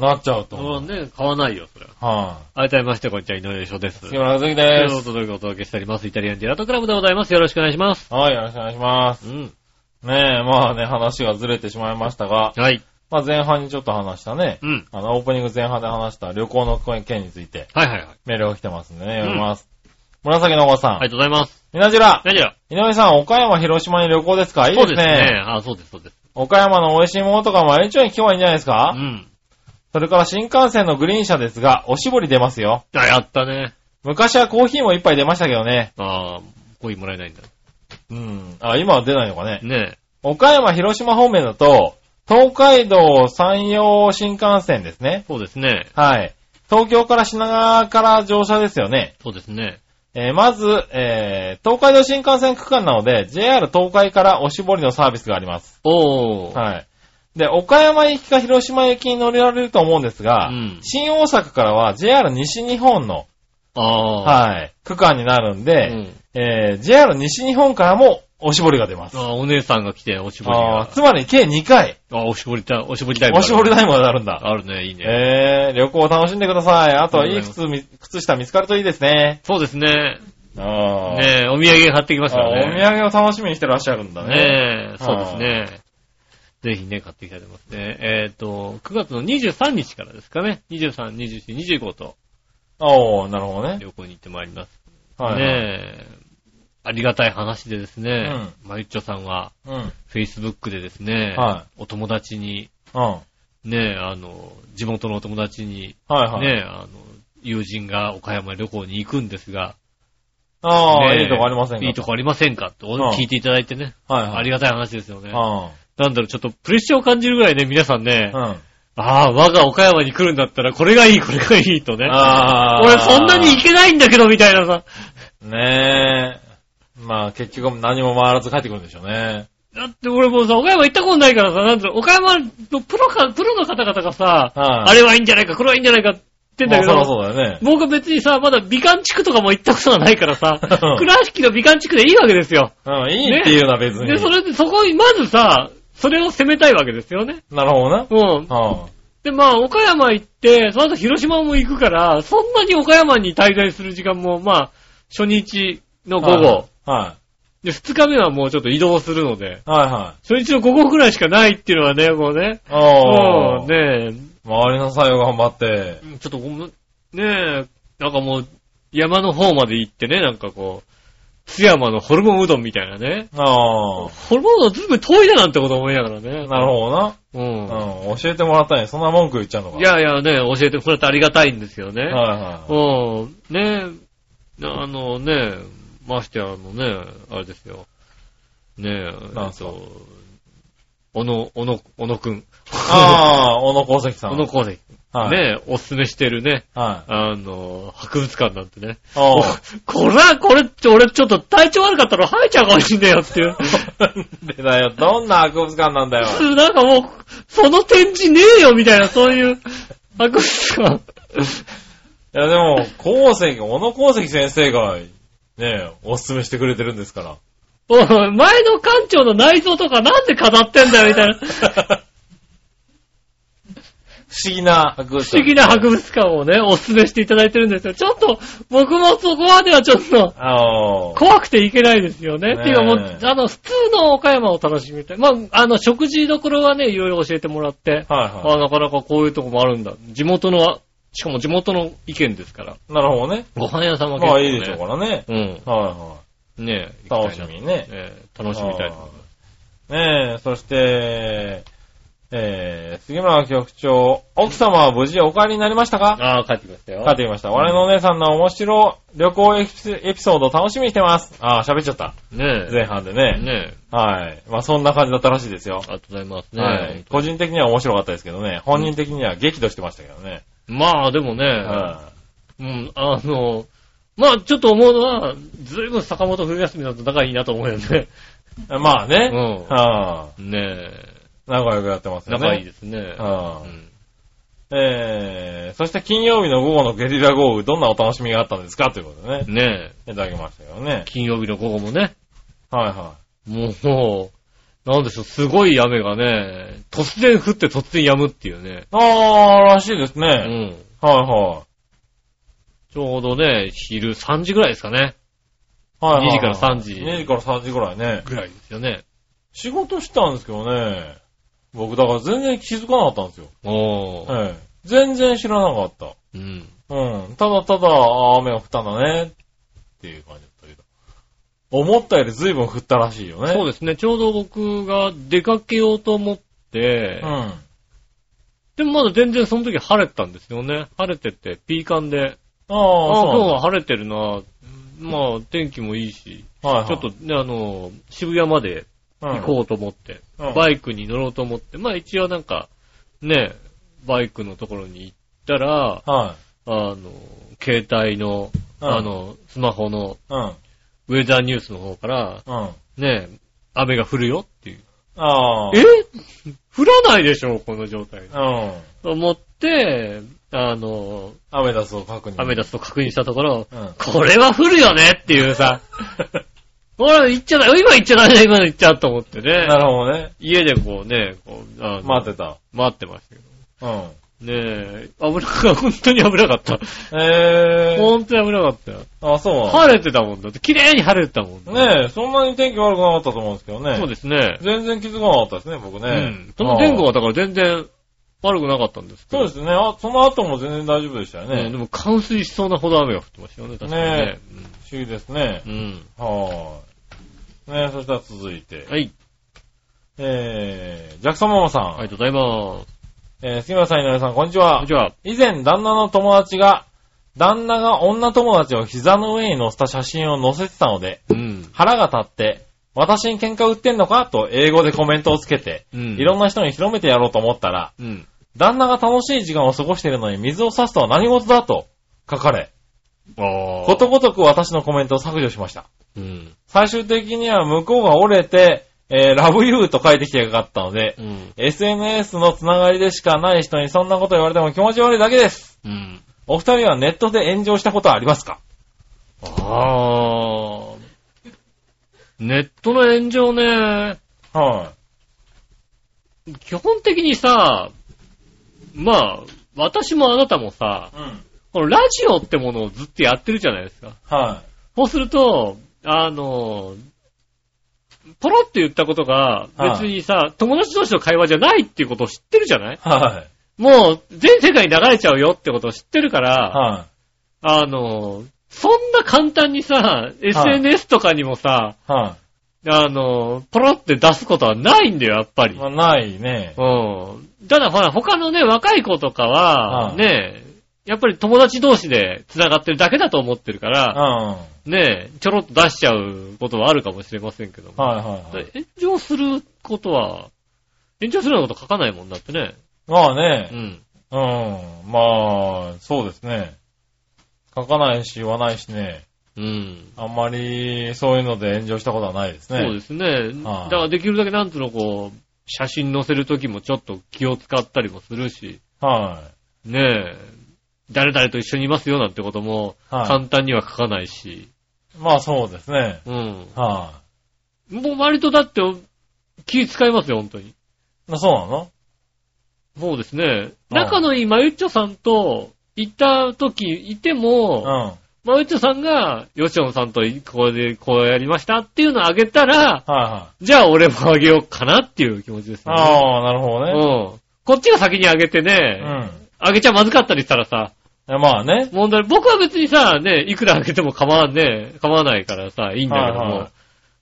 なっちゃうと思う。らね、買わないよ、それは。は改めまして、こんにちは、井上翔です。い。杉村和樹といです。うことでお届けしております。イタリアンジェラートクラブでございます。よろしくお願いします。はい、よろしくお願いします。うん。ねえ、まあね、話がずれてしまいましたが、はい。まあ前半にちょっと話したね、うん。あの、オープニング前半で話した旅行の件についてはいはいはい。メールが来てますんでね、読みます。紫のおばさん。ありがとうございます。みなじら、何だ井上さん、岡山、広島に旅行ですか？いいですね。そうですね。あ、そうです、そうです。岡山の美味しいものとかも一応に聞けばいいんじゃないですうか、ん。それから新幹線のグリーン車ですが、おしぼり出ますよ。あ、やったね。昔はコーヒーも一杯出ましたけどね。あー、コーヒーもらえないんだ。うん。あ、今は出ないのかね。ね岡山、広島方面だと、東海道山陽新幹線ですね。そうですね。はい。東京から品川から乗車ですよね。そうですね。えーまず、えー東海道新幹線区間なので、JR 東海からおしぼりのサービスがあります。おー。はい。で、岡山行きか広島行きに乗られると思うんですが、うん新大阪からは JR 西日本の。はい、区間になるんで、うんえー JR 西日本からもおしぼりが出ます。あお姉さんが来て、おしぼりあがー。つまり計2回、あ、おしぼりた、おしぼりタイム。おしぼりタイムがなるんだ。あるね、いいね。えー、旅行を楽しんでください。あとはいい靴み、靴下見つかるといいですね。そうですね。あーねえ、お土産買ってきますあからね。お土産を楽しみにしてらっしゃるんだね。ねえ、そうですね。ぜひね、買っていきたいと思いますね。えっ、と、9月の23日からですかね。23、24、25とおー、なるほどね。旅行に行ってまいります。はい、ねえ、ありがたい話でですね、まゆっちょさんがうん。Facebook でですね、はお友達に、うん。はねえ、あの、地元のお友達に、いはい。ねえ、あの、友人が岡山旅行に行くんですが、ああ、いいとこありませんか？いいとこありませんか？ってん聞いていただいてね、はいはい。ありがたい話ですよね。あなんだろう、ちょっとプレッシャーを感じるぐらいね、皆さんね、あ。うん。ああ、我が岡山に来るんだったら、これがいい、これがいいとね。ああ。俺そんなに行けないんだけど、みたいなさ。ねえ。まあ結局何も回らず帰ってくるんでしょうね。だって俺もうさ、岡山行ったことないからさ、なんだろう、岡山のプロか、プロの方々がさ、はいあれはいいんじゃないか、これはいいんじゃないかってんだけど、まあそりゃそうだよね。僕は別にさ、まだ美観地区とかも行ったことがないからさうん、倉敷の美観地区でいいわけですよ。うん、いいっていうのは別に。で、それで、そこに、まずさ、それを攻めたいわけですよね。なるほどな。うん。はで、まあ、岡山行って、その後広島も行くから、そんなに岡山に滞在する時間も、まあ、初日のい。午後。はで、二日目はもうちょっと移動するので、い。はいはい。初日の午後くらいしかないっていうのはね、もうね。おー。うん、ね回りなさいよ、頑張って。え、ちょっとごめん、ねえ、なんかもう、山の方まで行ってね、なんかこう、津山のホルモンうどんみたいなね。あホルモンうどんずいぶん遠いななんてこと思いながらね。あ。なるほどな。うん。うん。教えてもらったのに、そんな文句言っちゃうのか。いやいやね、教えてもらってありがたいんですよね。はいはうん。ねえ、あのね、ましてや、あのね、あれですよ。ねえ、なんすか？えっと、小野、小野、小野くん。い。ああ、小野功石さん。小野功石。はい。ねえ、おすすめしてるね、はあの、博物館なんてね。い。おおこれは、これ、俺ちょっと体調悪かったら生えちゃうかもしんねえよっていう。でだよ、どんな博物館なんだよ。なんかもう、その展示ねえよみたいな、そういう博物館。いやでも、功石、小野功石先生が、ね、おすすめしてくれてるんですから。おい前の館長の内臓とかなんで飾ってんだよみたいな。不思議な博物不館。思議な博物館をね、お勧めしていただいてるんですよ。ちょっと、僕もそこまではちょっと、ああ。怖くていけないですよね。ねえっていうかもう、あの、普通の岡山を楽しみたい。まあ、あの、食事どころはね、いろいろ教えてもらって、はいあはなかなかこういうとこもあるんだ。地元の、しかも地元の意見ですから。い。なるほどね。ご飯屋さんは結構、ね。まあいいでしょうからね。うん。はいはねえ、楽しみにねええ楽しみたいと思います。い。ねえ、そして、えー、杉村局長、奥様は無事お帰りになりましたか？ああ、帰ってきましたよ。帰ってきました。我のお姉さんの面白旅行エピエピソードを楽しみにしてます。ああ、喋っちゃった。ねえ。前半でね。ねえ。はい。まあそんな感じだったらしいですよあ。りがとうございますね。はい。個人的には面白かったですけどね。本人的には激怒してましたけどね。まあ、でもね、はうん、あの、まあ、ちょっと思うのは、ずいぶん坂本冬休みだと仲いいなと思うよね。い。まあね。うんはあ。ね仲良くやってますえ、よね。仲いいですね。はあうんえー、そして金曜日の午後のゲリラ豪雨、どんなお楽しみがあったんですか？ということでね。ねえ、いただきましたけどね。金曜日の午後もね、はいはもう、なんでしょう、すごい雨がね、突然降って突然止むっていうね。い。あー、らしいですうね。ん。はいはちょうどね、昼3時ぐらいですかね。い。はいはいはい。2時から3時2時から3時ぐらいね。ぐらいですよね。仕事してたんですけどね。僕、だから全然気づかなかったんですよ。おー。ええ。全然知らなかった。うん。うん。ただただ、あー雨が降ったんだね。っていう感じ。思ったより随分降ったらしいよね。でそうですね、ちょうど僕が出かけようと思って、うん。でもまだ全然その時晴れてたんですよね。晴れてて、ピーカンで、ああ、今日は晴れてるな。まあ、天気もいいし、なんだ。はい、ちょっとね、あの、渋谷までと行こうと思って、うんバイクに乗ろうと思って、まあ一応なんか、ね、バイクのところに行ったら、はあの、携帯の、うんあの、スマホのい。うん。ウェザーニュースの方から、うん。ね、雨が降るよっていう。ああ。え？降らないでしょ、この状態で。うん。と思って、あの、アメダスを確認。アメダスと確認したところ、うん。これは降るよねっていうさ、ほら、言っちゃだ、今言っちゃダメだ、今の言っちゃうと思ってね。なるほどね。家でこうね、こう、待ってた。待ってましたけど。うん。ねえ、危なかった、本当に危なかった。えー。本当に危なかったよ。あ、そう晴れてたもんだって、綺麗に晴れてたもんねえ、そんなに天気悪くなかったと思うんですけどね。そうですね。全然気づかなかったですね、僕ね。うん。その前後はだから全然悪くなかったんですけど。そうですね。あ、その後も全然大丈夫でしたよね。ね。でも冠水しそうなほど雨が降ってましたよね、確かにねね。不思議ですね。うん。うんはーい。ねえ、そしたら続いて。はい。えー、ジャクソンママさん。ありがとうございます。えー、杉村さん、井上さん、こんにちこんはにち。は。以前、旦那の友達が、旦那が女友達を膝の上に乗せた写真を載せてたので、うん。腹が立って、私に喧嘩売ってんのかと英語でコメントをつけて、うん。いろんな人に広めてやろうと思ったら、うん。旦那が楽しい時間を過ごしているのに水を差すとは何事だと書かれ。ことごとく私のコメントを削除しました。うん。最終的には向こうが折れて、えー、ラブユーと書いてきてかかったので、うん。SNS のつながりでしかない人にそんなこと言われても気持ち悪いだけです。うん。お二人はネットで炎上したことはありますか？ああ。ネットの炎上ね、は基本的にさ、まあ、私もあなたもさ、い。うん。このラジオってものをずっとやってるじゃないですか。はそうすると、あの、ポロって言ったことが別にさ、友達同士の会話じゃないっていうことを知ってるじゃない？い。はい。もう全世界に流れちゃうよってことを知ってるから、はあの、そんな簡単にさ、SNS とかにもさ、い。はあの、ポロって出すことはないんだよ、やっぱりい。。まあ、ないね。うん。ただ、ほら、他のね、若い子とかは、はいね、やっぱり友達同士で繋がってるだけだと思ってるかうん。ら、はね、ちょろっと出しちゃうことはあるかもしれませんけども。いはいはい。炎上することは、炎上するようなこと書かないもんだってね。まあうね。ん。うん。まあ、そうですね。書かないし言わないしね。うん。あんまりそういうので炎上したことはないですね。そうですね。はいだからできるだけなんつうのこう、写真載せるときもちょっと気を使ったりもするし、はねえ、誰々と一緒にいますよなんてこともはい簡単には書かないし、い。まあそうですね。うん。はもう割とだって気使いますよ、本当に。い。そうなの？そうですね。仲のいいまゆっちょさんと行った時いてうも、ん。まゆっちょさんが、よしおんさんとこれでこうやりましたっていうのをあげたら、はいはい。じゃあ俺もあげようかなっていう気持ちですね。ああ、なるほどね。うん。こっちが先にあげてうね、ん。あげちゃまずかったりしたらさ、まあね。問題、僕は別にさ、ね、いくらあげても構わんね、構わないからさ、いいんだけども、はいはい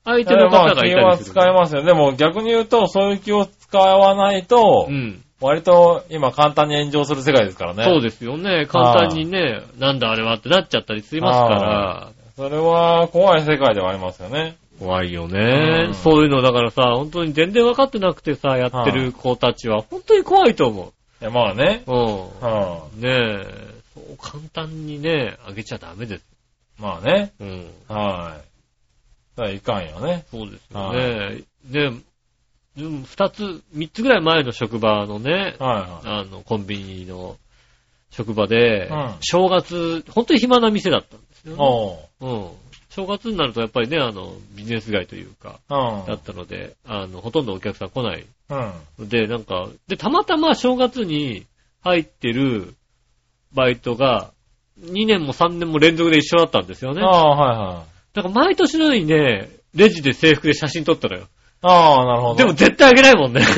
相手のまあ方がい気はたりする。使えますよ。でも逆に言うと、そういう気を使わないとう、ん。割と今簡単に炎上する世界ですからね。そうですよね。簡単にね、なんだあれはってなっちゃったりしますから、それは怖い世界ではありますよね。怖いよね、うんそういうのだからさ、本当に全然分かってなくてさ、やってる子たちは本当に怖いと思いやまあね。う。うん。はねえ、そう簡単にね、あげちゃダメです。い。まあね。うん。はい。だからいかんよね。そうですよはね。で、二つ、三つぐらい前の職場のね、はいはあの、コンビニの職場で、うん正月、本当に暇な店だったんですよい。ね。おう。うん。正月になるとやっぱりね、あの、ビジネス街というか、うん。だったので、あの、ほとんどお客さん来ないうん。ので、なんか、で、たまたま正月に入ってるバイトが、2年も3年も連続で一緒だったんですよね。ああ、はいはい。だから毎年のようにね、レジで制服で写真撮ったのよ。ああ、なるほど。でも絶対あげないもんね。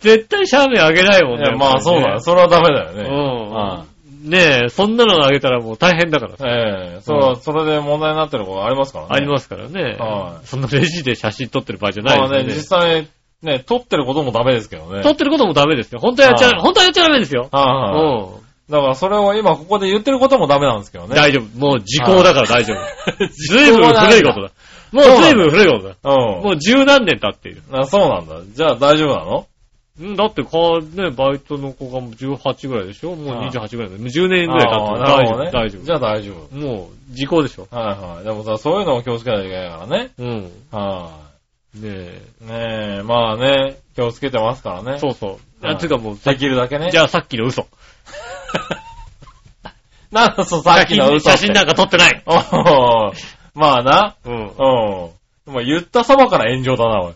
絶対シャーメンあげないもんね。いや、まあそうだよ。それはダメだよね。はうん。ねえ、そんなのあげたらもう大変だからさ。ええそれは、それで問題になってることありますからね。。ありますすからね。はいそんなレジで写真撮ってる場合じゃないまあね、ですよね。実際、ね、撮ってることもダメですけどね。撮ってることもダメですよ。本当はやっちゃ、はい本当はやっちゃダメですよ。はいはい。うだからそれを今ここで言ってることもダメなんですけどん。ね。大丈夫。もう時効だから大丈夫。時 ずいぶん古いことだ。もうずいぶん古いことだ。うん。もう十何年経っている。あそうなんだ。じゃあ大丈夫なの？うんだってか、ね、バイトの子がもう18ぐらいでしょ？もうはい28ぐらいだ。もう10年ぐらい経ってるああなるほどね。大丈夫。大じゃあ大丈夫。丈夫。もう、時効でしょ。はいはい。でもさ、そういうのを気をつけないといけないからね。うん。はねえ。い。ねえ、まあね、気をつけてますからね。そうそう。はいあつうかもう、できるだけね。じゃあさっきの嘘。なんだそう、さっきの嘘。写真なんか撮ってない。まあな。うん。うん。もう言ったそばから炎上だな、おい。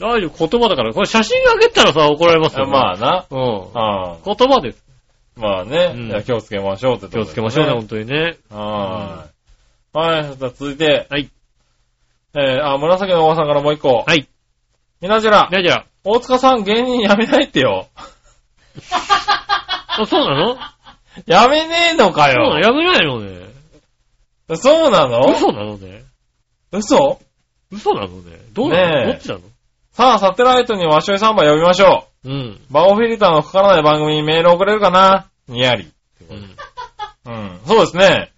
大丈夫、言葉だから。これ写真あげたらさ、怒られますよ、まあな。うん。あ言葉です。まあね。うんじゃあ気をつけましょうって気をつけましょうね、ね本当にね。はい。はい、じゃあ続いて。はい。えー、あ、紫のおばさんからもう一個。はい。みなじら、じゃあじゃ大塚さん芸人辞めないってよ。あ。あ、そうなの？辞めねえのかそうなの？よ。やめないのね。そうなの？嘘なのね。嘘？嘘なのね。どうなの？ねえどっちなの？さあ、サテライトにワショイサンバ呼びましょうん。う。バオフィルターのかからない番組にメール送れるかな？にやり。うん。うん。そうですね。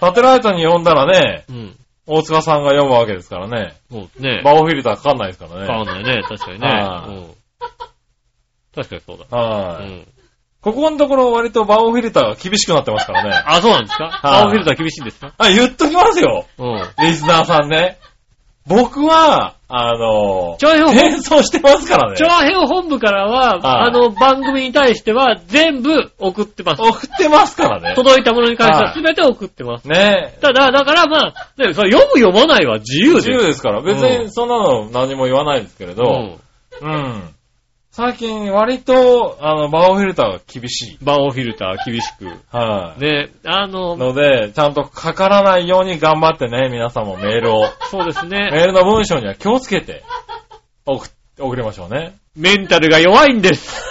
サテライトに呼んだらね、うん。大塚さんが読むわけですからね。そうね。バオフィルターかかんないですからね。変わんないね。確かにね。確かにそうだ。はい、うん。ここのところ割とバオフィルターが厳しくなってますからね。あ、そうなんですか？はい青フィルター厳しいんですか？あ、言っときますよ。うん。リスナーさんね。僕は、あの長編転送してますからね。長編本部からは、はいあの、番組に対しては全部送ってます。送ってますからね。届いたものに関してははい全て送ってます。ねただ、だからまあ、ね、それ読む読まないは自由です。自由ですから。別うんにそんなの何も言わないですけれど、うん。うん。最近割と、あの、バオフィルターが厳しい。バオフィルター厳しく。はい、ね、あの、ので、ちゃんとかからないように頑張ってね、皆さんもメールを、そうですね。メールの文章には気をつけて、送っ、送りましょうね。メンタルが弱いんです。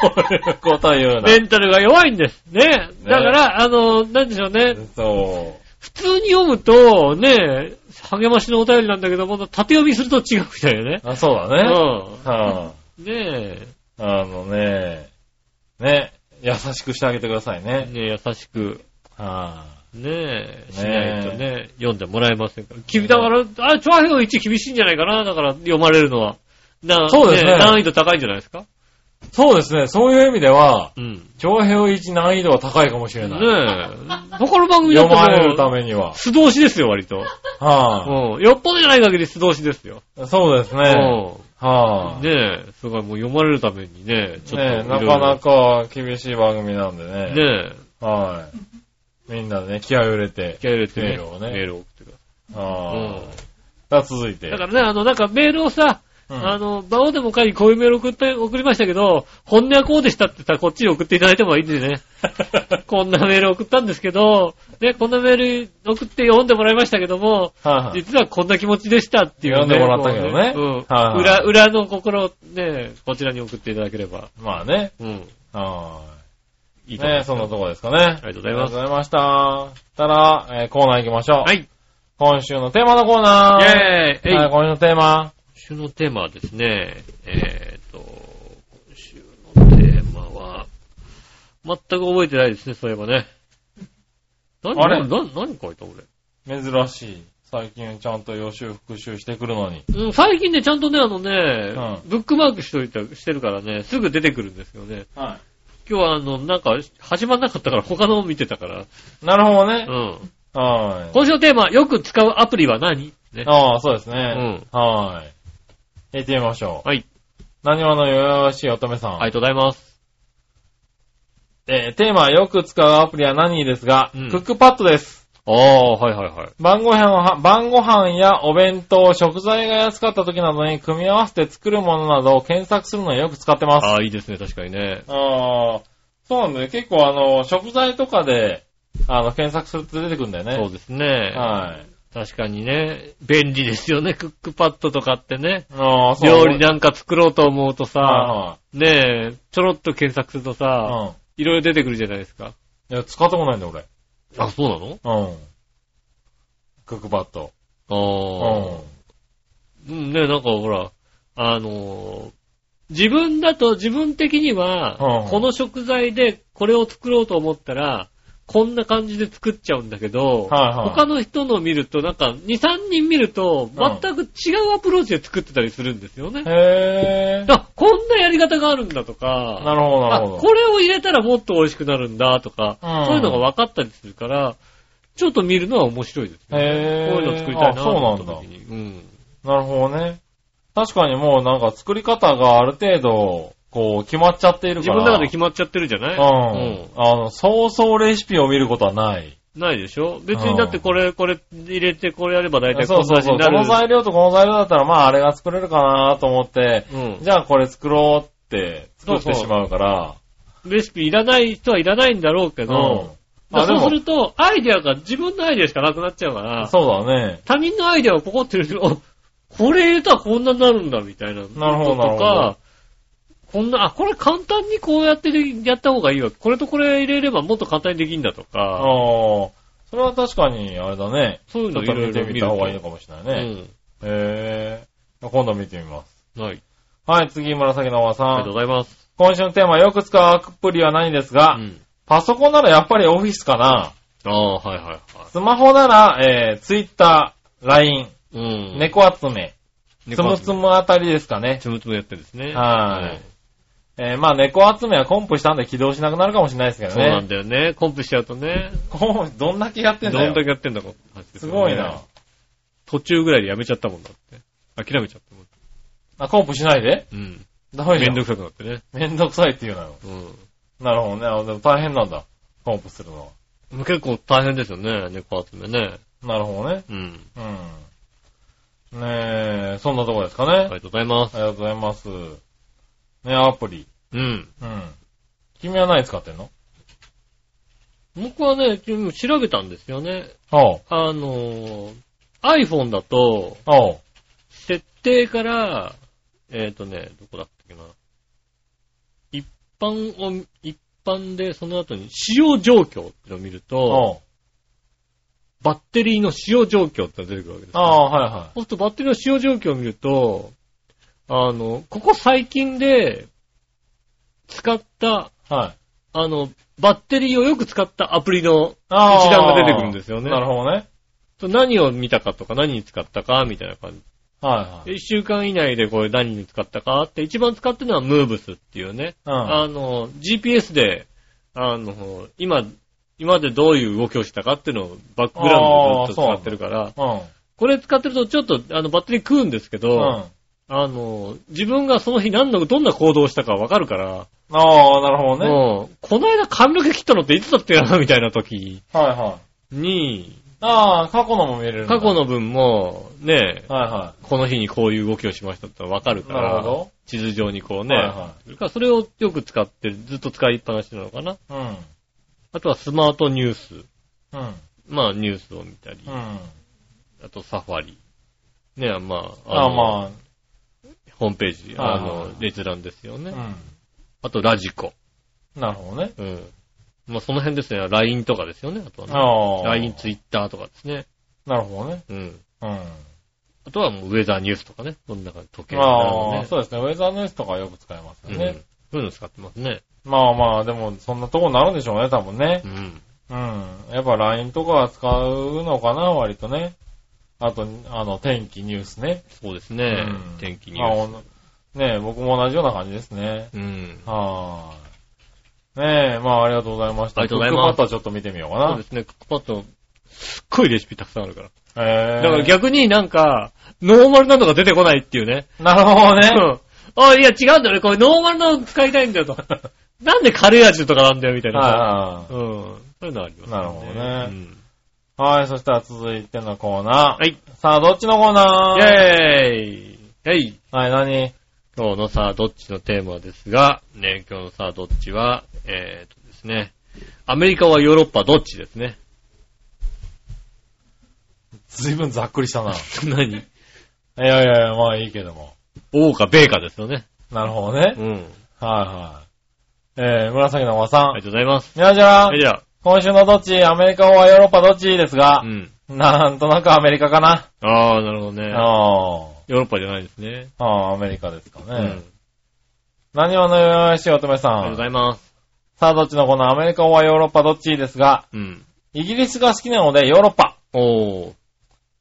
こういうことを言うな。メンタルが弱いんです。ね。だから、あの、なんでしょうね。そ普通に読むと、ね、励ましのお便りなんだけども、縦読みすると違うみたいよね。う。あ、そうだね。はうん。ねえ。い、あのね、ね、優しくしてあげてくださいね。ね優しく、はねえ、しないとね、読んでもらえませんから。君、だから、あ、チョアヘオ1厳しいんじゃないかな、だから読まれるのは。なそうですね難易度高いんじゃないですか？い、そうですね、そういう意味では、うん。長平1難易度は高いかもしれねない。え。他の番組読まれるためには。素通しですよ、割と。はうん。よっぽどじゃない限り素通しですよ。い、そうですね。うん。はい、ねえ、すごいもう読まれるためにね、ちょっとねいろろ。ないかなか厳しい番組なんでね。ねえ、はい。みんなでね、気合を入れて。気合い入れてね、メールをねメールを送ってくださはい、うんさあ、続いて。い。だからね、あの、なんかメールをさ、うんあの、バオでも会にこういうメール送って、送りましたけど、本音はこうでしたってさ、こっちに送っていただいてもいいんでね。こんなメール送ったんですけど、ね、こんなメール送って読んでもらいましたけども、はいはい実はこんな気持ちでしたっていう、ね。読んでもらったけどねこううん。はいはい裏、裏の心をね、こちらに送っていただければ、まあね。うん。はいい。いと思いますねそんなとこですかね。ありがとうございます。ありがとうございました。たら、えーコーナー行きましょう。はい。今週のテーマのコーナー。イェーイえいはい、今週のテーマ。今週のテーマはですね、えーっと、今週のテーマは、全く覚えてないですね、そういえばね。何、あれ？な何何書いた俺？珍しい。最近ちゃんと予習復習してくるのに。うん、最近ね、ちゃんとね、あのね、んブックマークしといて、してるからね、すぐ出てくるんですよね。は今日はあの、なんか、始まんなかったから他のを見てたから。い。なるほどねう。ん。はい。今週のテーマ、よく使うアプリは何？ね。ああ、そうですね。うん。はい。行ってみましょう。はい。何話のよよしい乙女さん。ありがとうございます。えーテーマはよく使うアプリは何ですが、うんクックパッドです。ああ、はいはいはい。晩ご飯は、晩ご飯やお弁当、食材が安かった時などに組み合わせて作るものなどを検索するのによく使ってます。ああ、いいですね、確かにね。ああ、そうなんだね。結構あの、食材とかで、あの、検索すると出てくるんだよね。そうですね。はい。確かにね、便利ですよね、クックパッドとかってね。ああ、そう料理なんか作ろうと思うとさ、はねえ、ちょろっと検索するといさ、はい。ろいろ出てくるじゃないですか。いや、使ったことないんだよ、俺。あ、そうなの？うん。クックパッド。あうあ。うん、ねなんかほら、あのー自分だと自分的には、うんこの食材でこれを作ろうと思ったら、こんな感じで作っちゃうんだけど、はいはい他の人の見ると、なんか、2、3人見ると、全く違うアプローチで作ってたりするんですよね。ん。へあ、こんなやり方があるんだとか、なるほど、なあ、るほど。これを入れたらもっと美味しくなるんだとか、うんそういうのが分かったりするから、ちょっと見るのは面白いですね。へーこういうの作りたいなとあそうなんだ思った時に。うん。なるほどね。確かにもうなんか作り方がある程度、こう決まっちゃっている自から。分の中で決まっちゃってるじゃない？うん。あの、そうそうレシピを見ることはない。ないでしょ？別にだってこれ、これ入れてこれやれば大体こんそうそうそう。な味になる。この材料とこの材料だったら、まああれが作れるかなと思って、うん。じゃあこれ作ろうって作ってしまうから。レシピいらない人はいらないんだろうけど、うんだからそうすると、アイデアが自分のアイデアしかなくなっちゃうから、そうだね。他人のアイデアをポコってると、あ これ入れたらこんなになるんだみたいな。なるほどなるほどとか、こんな、あ、これ簡単にこうやってでやった方がいいわ。これとこれ入れればもっと簡単にできんだとあか、あ。それは確かに、あれだね。そういうちょっと見てみた方がいいのかもしれないね。へえ。今度見てみます。うん。はい。はい、次、紫のおばさありがとうんご。ざいます。今週のテーマ、よく使うアプリは何ですが、うん。パソコンならやっぱりオフィスかな。ああ、はいはいはい。スマホなら、えー、ツイッター、LINE、うん。猫集め、つむつむあたりですかね。つむつむやってるんですね。はい。えー、まあ猫集めはコンプしたんで起動しなくなるかもしれないですけどそうなんね。だよね。コンプしちゃうとね。コンどんだけやってんどんだよ。だけやってんだかって話ですごいな。。途中ぐらいでやめちゃったもんだって。諦めちゃったもん。あ、コンプしないで？うん。ダメじゃんめんどくさくなってね。めんどくさいって言うなよ。うん。なるほどね。あでも大変なんだ。コンプするのは。結構大変ですよね、猫集めね。なるほどね。うん。うん。ねえ、そんなとこですかね。ありがとうございます。ありがとうございます。ねアプリ。うん。うん。君は何使ってんの？僕はね、調べたんですよね。おう。あのー、iPhone だと、おう。設定から、えっ、とね、どこだったっけな。一般を、一般でその後に使用状況ってのを見ると、おう。バッテリーの使用状況って出てくるわけですよ。ああ、はいはそうするとバッテリーの使用状況を見ると、あの、ここ最近で使った、い。はい。あの、バッテリーをよく使ったアプリの。一覧が出てくるんですよねなるほどね。何を見たかとか何に使ったかみたいな感じ。はいはい。一週間以内でこれ何に使ったかって一番使ってるのはムーブスっていうね。うん。あの、GPS で、あの、今、今までどういう動きをしたかっていうのをバックグラウンドでずっと使ってるから、うん。これ使ってるとちょっとあのバッテリー食うんですけど、うん。あの、自分がその日何の、どんな行動をしたかわかるから、ああ、なるほどね。もう、この間髪の毛切ったのっていつだってやなみたいな時はいはい。に、ああ、過去のも見れる過去の分も、ね、はいはこの日にこういう動きをしましたってわかるい。から、なるほ地図上にこうね、はいはそれそれをよく使ってる、ずっと使いっぱなしなのかな。ど。うん。あとはスマートニュース。うん。まあニュースを見たり、うん。あとサファリ。ね、まあ、ああ、のまホームページ、あの、閲覧ですよあ、ね。うん。あとラジコ。なるほどね。うん。まあその辺ですね。LINE とかですよね。あとはね。LINE、Twitter とかですね。なるほどね。うん。うん。あとはもうウェザーニュースとかね。こんな感じ、時計とかああ、ね。そうですね。ウェザーニュースとかよく使いますうん。よね。そういうの使ってますね。まあまあ、でも、そんなとこになるんでしょうね、多分ねう。ん。うん。やっぱ LINE とかは使うのかな、割とね。あと、あの、天気ニュースね。そうですね。うん天気ニュース。ねえ、僕も同じような感じですね。うん。はーい。ねえ、まあありがとうございました。ありがとうございますクックパッドはちょっと見てみようかなそうで。すね。クックパッド、すっごいレシピたくさんあるから。えー。だから逆になんか、ノーマルなのが出てこないっていうね。なるほどね。うん。あ、いや違うんだよね。これノーマルなの使いたいんだよと。なんでカレー味とかなんだよみたいなさ。はうん。そういうのありますね。なるほどねうん。いはい。はい、そしたら続いてのコーナー。はい。さあ、どっちのコーナー？イェーイはい。はい、何？今日のさあ、どっちのテーマですが、ね、今日のさあ、どっちは、えーとですね、アメリカはヨーロッパどっちですね。ずいぶんざっくりしたな。い何やいやいや、まあいいけども。王か米かですよね。なるほどねう。ん。はいはい。えー、紫のおばさん。ありがとうございます。みなじゃはい、じゃあ、今週のどっち？アメリカはヨーロッパどっち？ですがう、ん。なんとなくアメリカかな。ああ、なるほどね。ヨあーロッパじゃないですね。あ、ああ、アメリカですかうん。ね。何話のよしおとめさん？ありがとうござ。います。さあ、どっちのこのアメリカはヨーロッパどっち？ですが、うん。イギリスが好きなのでヨーロッパ。おー。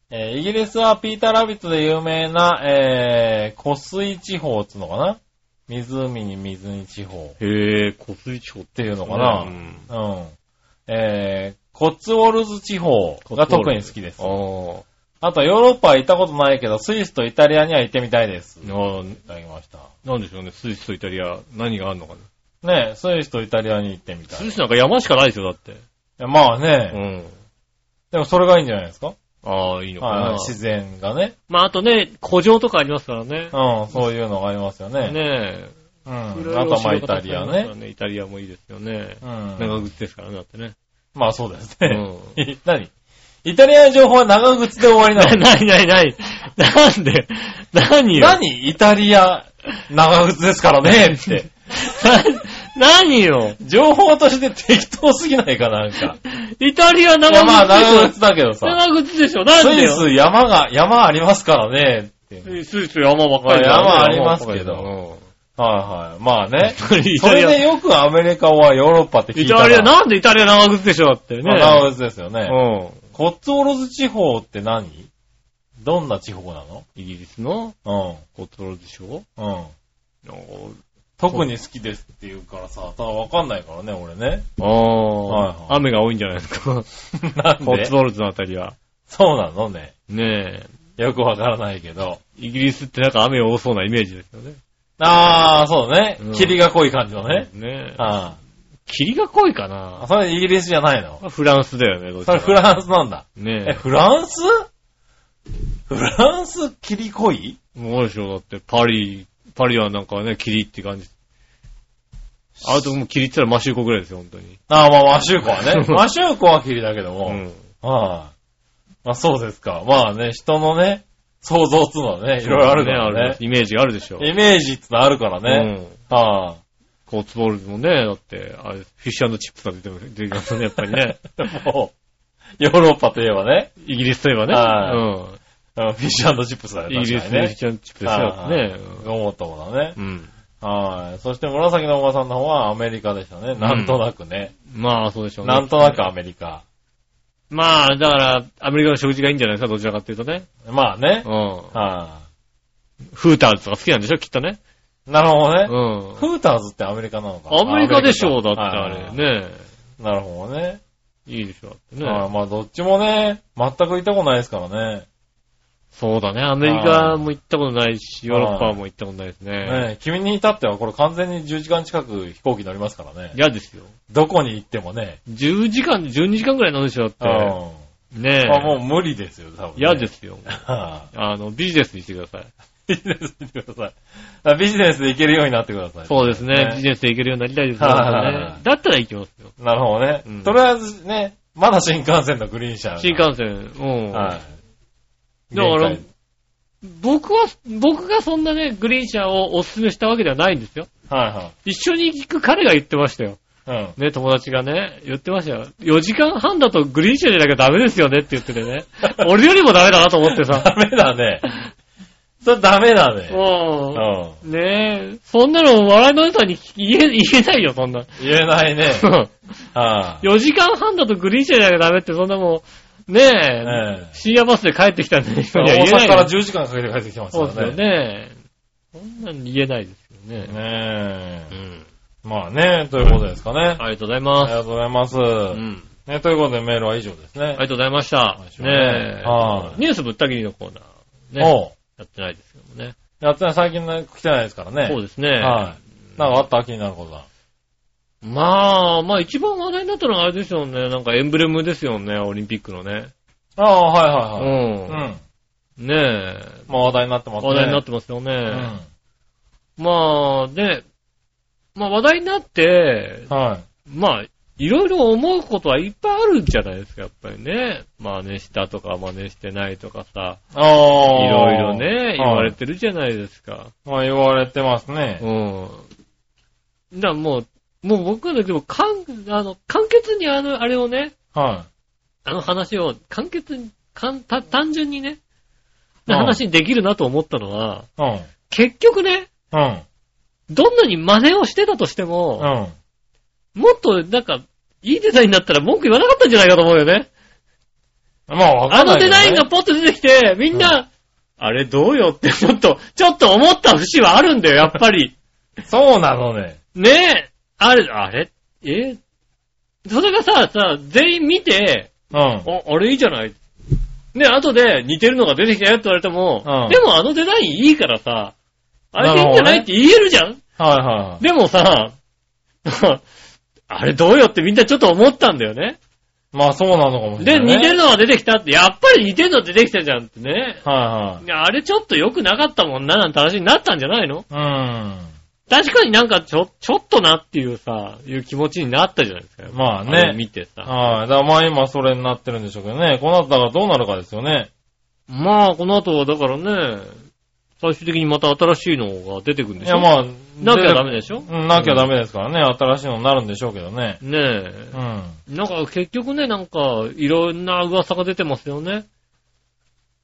えーイギリスはピーターラビットで有名な、えー、湖水地方っつうのかな？湖に水に地方へぇー、湖水地方っっていうのかな、うん。うん。えー、コッツウォルズ地方が特に好きです。あとヨーロッパは行ったことないけど、スイスとイタリアには行ってみたいです。いああ、ただきました。なんでしょうね、スイスとイタリア、何があるのかねスイスとイタリアに行ってみたな。い。スイスなんか山しかないですよ、だって。いやまあうね、ん。でもそれがいいんじゃないですか？ああ、いいのかな。はい自然がね。まあ、あとね、古城とかありますからね。うん、そういうのがありますよね。ねうん。え。あとまあイタリアね。イタリアもいいですよね。うん。長靴ですからね、だってね。まあそうですね。うん。何？イタリアの情報は長靴で終わりな な、のなになになになんで？何よ？何？イタリア、長靴ですからね って。な何よ？情報として適当すぎないかなんか。イタリアいやまあ長長靴でし靴だけどさ。ょ長靴でしょ？なんスイでよス山が、山ありますからね。スイス山ばっかり山ありますけどはいはい。まあね。それでよくアメリカはヨーロッパって聞いたら。イタリア、なんでイタリア長靴でしょだってね。まあ長靴ですよね。うん。コッツウォルズ地方って何？どんな地方なの？イギリスのうん。コトロでしょうん。特に好きですって言うからさ、ただわかんないからね、俺ね。あはいはいあ、雨が多いんじゃないですか。なんで？コッツウォルズのあたりは。そうなのね。ねよくわからないけど。え。イギリスってなんか雨多そうなイメージですよね。あー、そうねうん。霧が濃い感じのね。ねえ。あ霧が濃いかあ。な？それイギリスじゃないの？フランスだよね、どっちかそれフランスなんだ。え、ねフランス？フランス霧濃い？え。もうでしょ、だってパリ、パリはなんかね、霧って感じ。あともう霧って言ったらマシューコぐらいですよ、本当に。あー、まあ、マシューコはね。マシューコは霧だけども。はい、うん。まあ、そうですか。まあね、人のね、想像っていうのはね、いろいろあるからねある。イメージがあるでしょ。イメージってのあるからね。うん。はコーツボールズもね、だって、あれ、フィッシュチップスが出て出てきますよね、やっぱりね。い、もう、ヨーロッパといえばね、イギリスといえばね。はうん。うんフィッシュチップスだよね。イギリスのフィッシュチップスですよね。思ったもんだね。うん。はい。そして紫のおばさんの方はアメリカでしたね。なんとなくね。まあ、そうでしょうね。なんとなくアメリカ。まあ、だから、アメリカの食事がいいんじゃないですか、どちらかっていうとね。まあねう。ん。はフーターズとか好きなんでしょ、きっとね。い。なるほどね。うん。フーターズってアメリカなのかアメリカでしょう、だってあはいれ。ねなるほどね。いいでしょ、ね。まあどっちもね、全く行ったことないですからね。そうだね、アメリカも行ったことないし、ヨーロッパも行ったことないですね。ね君に至ってはこれ完全に10時間近く飛行機乗りますからね。嫌ですよ。どこに行ってもね。10時間、12時間くらいなんでしょ。って。ねまあもうえ。無理ですよ、多分、ね。嫌ですよ。はあの、ビジネスにしてください。い。ビジネスにしてくださいあ。ビジネスで行けるようになってください。そうですね。ビジネスで行けるようになりたいですね。だったら行きますよ。なるほどね。うんとりあえずね、まだ新幹線のグリーン車が。新幹線。うん。はい。だから僕は、僕がそんなね、グリーン車をお勧めしたわけではないんですよ。は一緒に行く彼が言ってましたよ。いはい。ね、友達がね、言ってましたよ。4時間半だとグリーン車じゃなきゃダメですよねって言っててね。俺よりもダメだなと思ってうん。さ。ダメだね。それダメだね。もうん。う、ねえ、そんなの笑いのネタに言え、言えないよ、そんな。言えないね。はい。4時間半だとグリーン車じゃなきゃダメって、そんなもう、ねえ、深夜バスで帰ってきたんで、人大には言えない阪からよ。10時間かけて帰ってきてますそうですよからね。ね。そんなに言えないですよね。ねえう。ん。まあね、ということですかね。ありがとうございあります。がとうございます。うん。ね、ということでメールは以上ですねあり。がとうございました。ねえ。はいニュースぶった切りのコーナー。ね。やってないですけどもね。やってない、最近ね、来てないですからね。そうですね。はい。なんかあった気になることは。まあ、まあ一番話題になったのはあれですよね。なんかエンブレムですよね、オリンピックのね。ああ、はういはいはい。ん。うん。ねえ。まあ話題になってますね。話題になってますよね。うん。まあ、ね、まあ話題になって、はい。まあ、いろいろ思うことはいっぱいあるんじゃないですか、やっぱりね。真似したとか真似してないとかさ、ああ。いろいろね、言われて。てるじゃないですか。まあ言われてますね。うん。だからもう、もう僕はだけど、かん、あの、簡潔にあの、あれをね、はあの話を簡潔に、かん、た、単純にね、うん話にできるなと思ったのは、い。うん。結局ね、うん。どんなに真似をしてたとしても、うん。もっとなんか、いいデザインだったら文句言わなかったんじゃないかと思うよね。まあわかあのんないけどね。デザインがポッと出てきて、みんな、あれどうよってちょっと、ちょっと思った節はあるんだよ、やっぱり。そうなのね。ねえ、あれ、あれ？え？それがさ、さ、全員見て、うん。あ、あれいいじゃないで、後で似てるのが出てきたよって言われても、うんでもあのデザインいいからさ、あれでいいんじゃないって言えるじゃんはいはい。でもさ、あれどうよってみんなちょっと思ったんだよね。まあそうなのかもしれで、ない、ね。似てるのが出てきたって、やっぱり似てるの出てきたじゃんってね。はいやあれちょっと良くなかったもんな、なんて話になったんじゃないの？いはい。うん。確かになんかちょ、ちょっとなっていうさ、いう気持ちになったじゃないですか。まあね。見てさ。はい。だからまあ今それになってるんでしょうけどね。この後だからどうなるかですよね。まあ、この後はだからね、最終的にまた新しいのが出てくるんでしょいやまあ、なきゃダメでしょ？うん、なきゃダメですからね。新しいのになるんでしょうけどね。ねえう。ん。なんか結局ね、なんか、いろんな噂が出てますよね。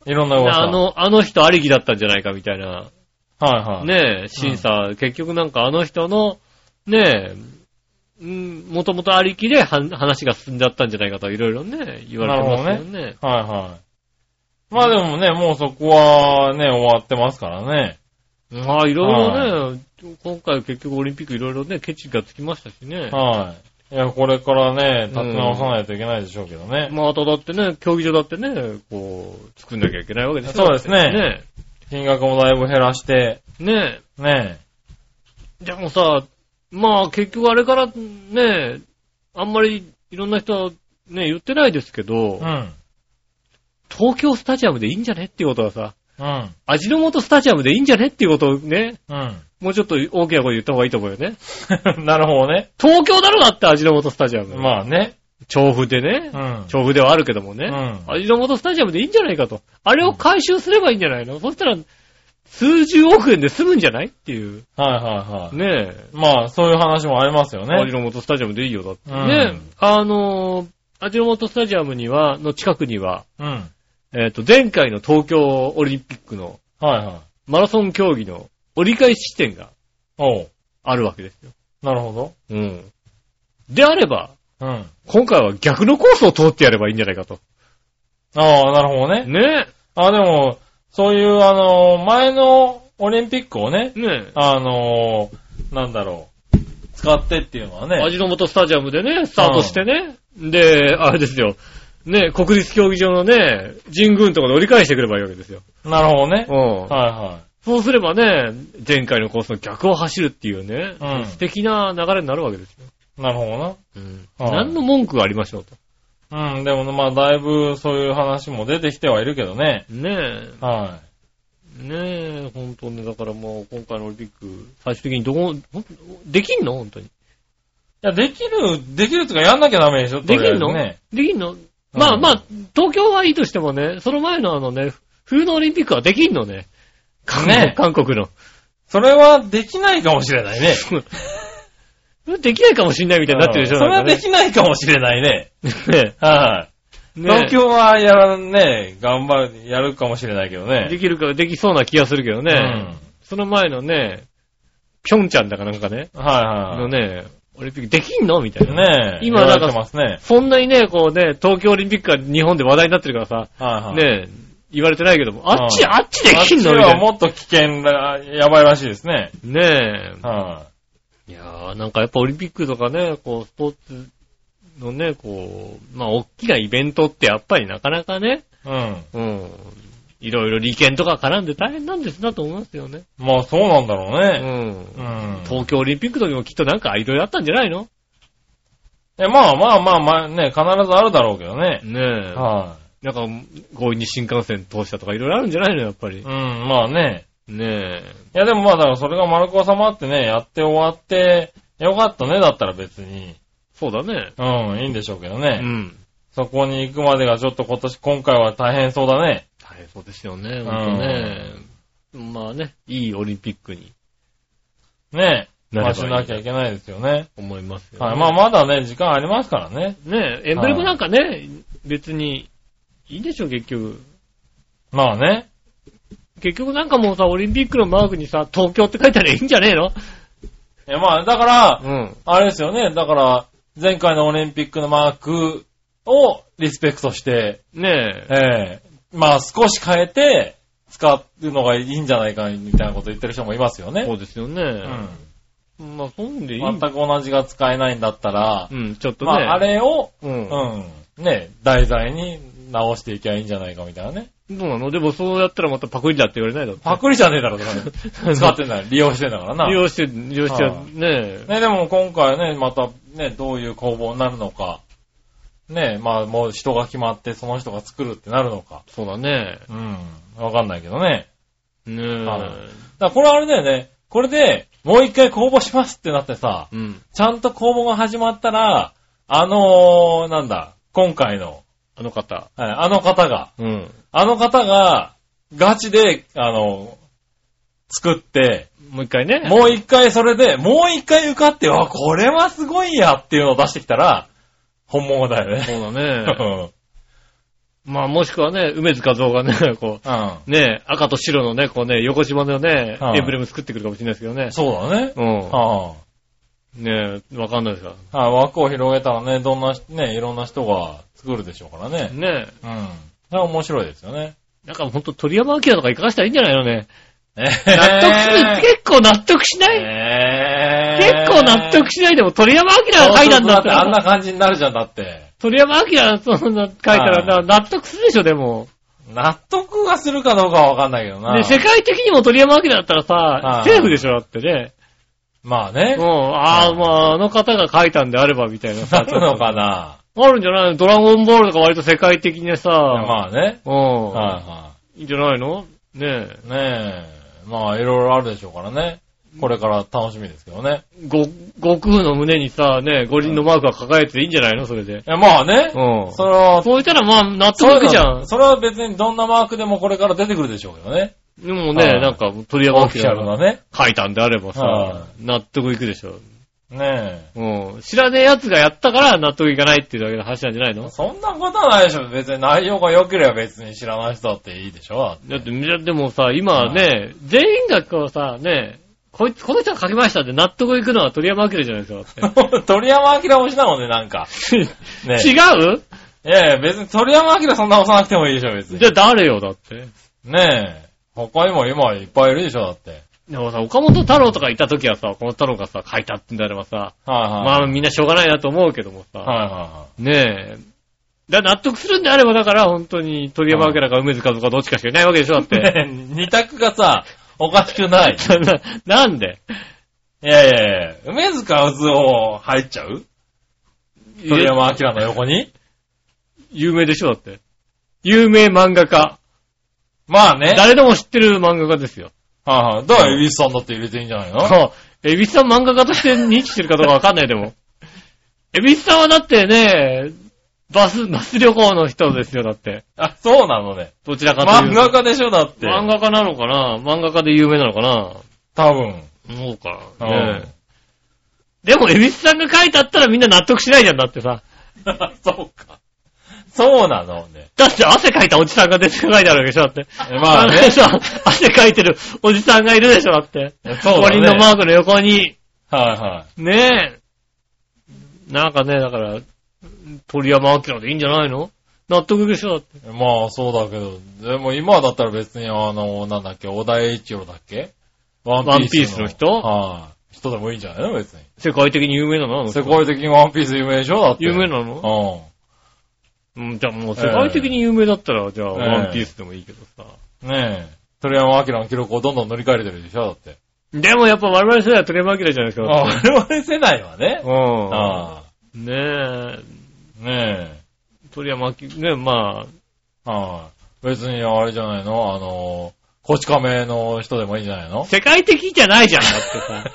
いろんな噂。あの、あの人ありきだったんじゃないかみたいな。はいはい。ねえ、審査、結局なんかあの人の、ねえ、んもともとありきでは話が進んじゃったんじゃないかといろいろね、言われてますよね。はいはい。まあでもね、もうそこはね、終わってますからね。まあいろいろね、今回結局オリンピックいろいろね、ケチがつきましたしね。はい。いや、これからね、立て直さないといけないでしょうけどね。まただってね、競技場だってね、こう、作んなきゃいけないわけですよそうですねね金額もだいぶ減らして、ねね。でもさ、まあ結局あれからね、あんまりいろんな人はね、言ってないですけど、うん。東京スタジアムでいいんじゃねっていうことはさ、うん。味の素スタジアムでいいんじゃねっていうことをね、うん。もうちょっと大きな声で言った方がいいと思うよね。なるほどね。東京だろだって味の素スタジアム。まあね。調布でねう。ん。調布ではあるけどもね。うん味の素スタジアムでいいんじゃないかと。あれを回収すればいいんじゃないの？そしたら、数十億円で済むんじゃない？っていう。はいはいはい。ねえ。まあ、そういう話もありますよね。味の素スタジアムでいいよだって。うんねあのー、味の素スタジアムには、の近くには、うん。えっ、と、前回の東京オリンピックのはいはい。マラソン競技の折り返し地点がおう。あるわけですよ。なるほど。うん。であれば、うん。今回は逆のコースを通ってやればいいんじゃないかと。ああ、なるほどね。ねあでも、そういう、あの、前のオリンピックをね、え。ねあの、なんだろう、使ってっていうのはえ。ね、味の素スタジアムでね、スタートしてね。で、あれですよ。ねえ、国立競技場のね、神宮のところで折り返してくればいいわけですよ。なるほどねう。ん。はいはそうすればね、前回のコースの逆を走るっていうね、うん素敵な流れになるわけですよ。い。なるほどな。うん。はい何の文句がありましょうと。うん、でもね、まあ、だいぶそういう話も出てきてはいるけどね。ねはえ。ねえ、本当ね、だからもう今回のオリンピック、最終的にどこ、できんの？本当に。い。いや、できる、できるとかやんなきゃダメでしょ？できんの？できんの？まあまあ、東京はいいとしてもね、その前のあのね、冬のオリンピックはできんのね。韓国ね韓国の。それはできないかもしれないね。できないかもしんないみたいになってるでしょそれはでききないかもしれないね。ねはい。ね東京はやらんね、頑張る、やるかもしれないけどね。できるか、できそうな気がするけどね。うんその前のね、ピョンチャンだかなんかね、はいはい。のね、オリンピックできんのみたいな。ねえ。今なんか。そんなにね、こうね、東京オリンピックが日本で話題になってるからさ、はいはい。ね、言われてないけども、あっち、うんあっちできんのあっちみたな。はいもっと危険だ、やばいらしいですね。ねえ。はいやー、なんかやっぱオリンピックとかね、こう、スポーツのね、こう、まあ、大きなイベントってやっぱりなかなかね、い。うん。うん、いろいろ利権とか絡んで大変なんですなと思いますよね。まあそうなんだろううね。ん。うん。東京オリンピックの時もきっとなんかいろいろあったんじゃないの？いやまあまあまあまあね、必ずあるだろうけどね。ねえ。はなんか、強引に新幹線通したとかいろいろあるんじゃないのやっぱりい。う。ん、まあね。ねいやでもまあだからそれが丸く収まってね、やって終わって、よかったねだったら別に、そうだね。うん、いいんでしょうけどうね。ん。そこに行くまでがちょっと今年、今回は大変そうだね。大変そうですよね、ほんとね。まあね、いいオリンピックにねなればいいまあしなきゃいけないですよね。思いますよ、ね。はい。まあまだね、時間ありますからね。ねエンブレムなんかね、別に、いいでしょ、結局。まあね。結局なんかもうさ、オリンピックのマークにさ、東京って書いたらいいんじゃねえの？いやまあ、だから、うん。あれですよね。だから、前回のオリンピックのマークをリスペクトして、ねえ。ええまあ少し変えて使うのがいいんじゃないかみたいなこと言ってる人もいますよね。そうですよね。うん。まあ、そんでいい。全く同じが使えないんだったら、うん、ちょっとね。まああれを、うん。うん、ね、題材に直していきゃいいんじゃないかみたいなね。どうなの？でもそうやったらまたパクリだって言われないだろ。パクリじゃねえだろ、とかね。使ってんだ利用してんだからな。利用して、利用しては、ねね、でも今回ね、またね、どういう工房になるのか。ね、まあもう人が決まってその人が作るってなるのか。そうだね。うん。わかんないけどね。ねはいだからこれあれだよね。これで、もう一回公募しますってなってさ、うん。ちゃんと公募が始まったら、あのー、なんだ、今回の、あの方。はいあの方が、うん。あの方が、ガチで、あの、作って、もう一回ね。もう一回それで、もう一回受かって、あ、これはすごいやっていうのを出してきたら、本物だよね。そうだうね。ん。まあもしくはね、梅津和夫がね、こうん。う、ね、赤と白のね、こうね、横島のね、はいエンブレム作ってくるかもしれないですけどね。そうだね。うん。はねわかんないですかあ、はい枠を広げたらね、どんな、ね、いろんな人が作るでしょうからら。ね。ねうん。それは面白いですよね。なんかほんと鳥山明とか行かしたらいいんじゃないのね。納納得する、結構納得しない、え結構納得しないでも鳥山明が書いたんだったあんなら、感じになるじゃん、だって。鳥山明そんな書いたらな納得するでしょ、でも。納得がするかどうかはわかんないけどな。で、世界的にも鳥山明だったらさは、いセーフでしょ、だってね。まあねうん。。ああ、まあ、あの方が書いたんであれば、みたいなさ。なるのかな。あるんじゃないの？ドラゴンボールとか割と世界的にさ、まあね。うん。、はいはいいんじゃないの？ねえ。い。ねえ。まあ、いろいろあるでしょうからね。これから楽しみですけどね。ご、悟空の胸にさ、ね、五輪のマークが抱えていいんじゃないの？それで。いや、まあね。うん。それは、そういったらまあ、納得いくじゃん。それは別にどんなマークでもこれから出てくるでしょうけどね。でもね、はいなんか、鳥山オフィシャル明がなね。書いたんであればさは、納得いくでしょ。ねうん。知らねえ奴がやったから納得いかないっていうだけの話なんじゃないえ。の？そんなことはないでしょ。別に内容が良ければ別に知らない人だっていいでしょ。だって、みでもさ、今はね、全員がこうさ、ね、こいつ、この人が書きましたって納得いくのは鳥山明じゃないですか、だって。鳥山明推しなのね、なんか。ね違う？いやいや、別に鳥山明そんな押さなくてもいいでしょ、別に。じゃあ誰よ、だって。ねえ。他にも今いっぱいいるでしょ、だって。でもさ、岡本太郎とかいた時はさ、岡本太郎がさ、書いたってんであればさ、はいはい。まあみんなしょうがないなと思うけどもさ、はいはいはねえ。だ納得するんであれば、だから本当に鳥山明か梅津和夫かどっちかしかいないわけでしょ、だっい。て。二択がさ、おかしくない。な なんで？いやいやいや、梅塚うずを入っちゃう？鳥山明の横に？有名でしょ、だって。有名漫画家。まあね。誰でも知ってる漫画家ですよ。はいはい。だから、エビスさんだって入れていいんじゃないの？そう。エビスさん漫画家として認知してるかどうかわかんないでも。エビスさんはだってね、バス、バス旅行の人ですよ、だって。あ、そうなのね。どちらかというと。漫画家でしょ、だって。漫画家なのかな？漫画家で有名なのかな？多分。そうか。うんねえでも、エビスさんが書いてあったらみんな納得しないじゃん、だってさ。そうか。そうなのね。だって汗かいたおじさんが出て書いてあるわけでしょ、だって。まあね のさ汗かいてるおじさんがいるでしょ、だって。そうだねのマークの横に。はいはねえ。なんかね、だから、鳥山明でいいんじゃないの？納得でしょ、だって。い。まあ、そうだけど、でも今だったら別にあの、なんだっけ、小田栄一郎だっけ？ワワンピースの人？はい。人でもいいんじゃないの別に。世界的に有名なの？世界的にワンピース有名でしょだって。有名なの？ううん、じゃあもう世界的に有名だったら、じゃあ、ええワンピースでもいいけどさ。ん。ねえ。鳥山明の記録をどんどん乗り換えてるでしょだって。でもやっぱ我々世代は鳥山明じゃないですか。あ、我々世代はね。うん。あねえ。あ。ね鳥山明、ねまえ。はい。別にあれじゃないの？あの、こち亀の人でもいいんじゃないの？あ、世界的じゃないじゃん、だってさ。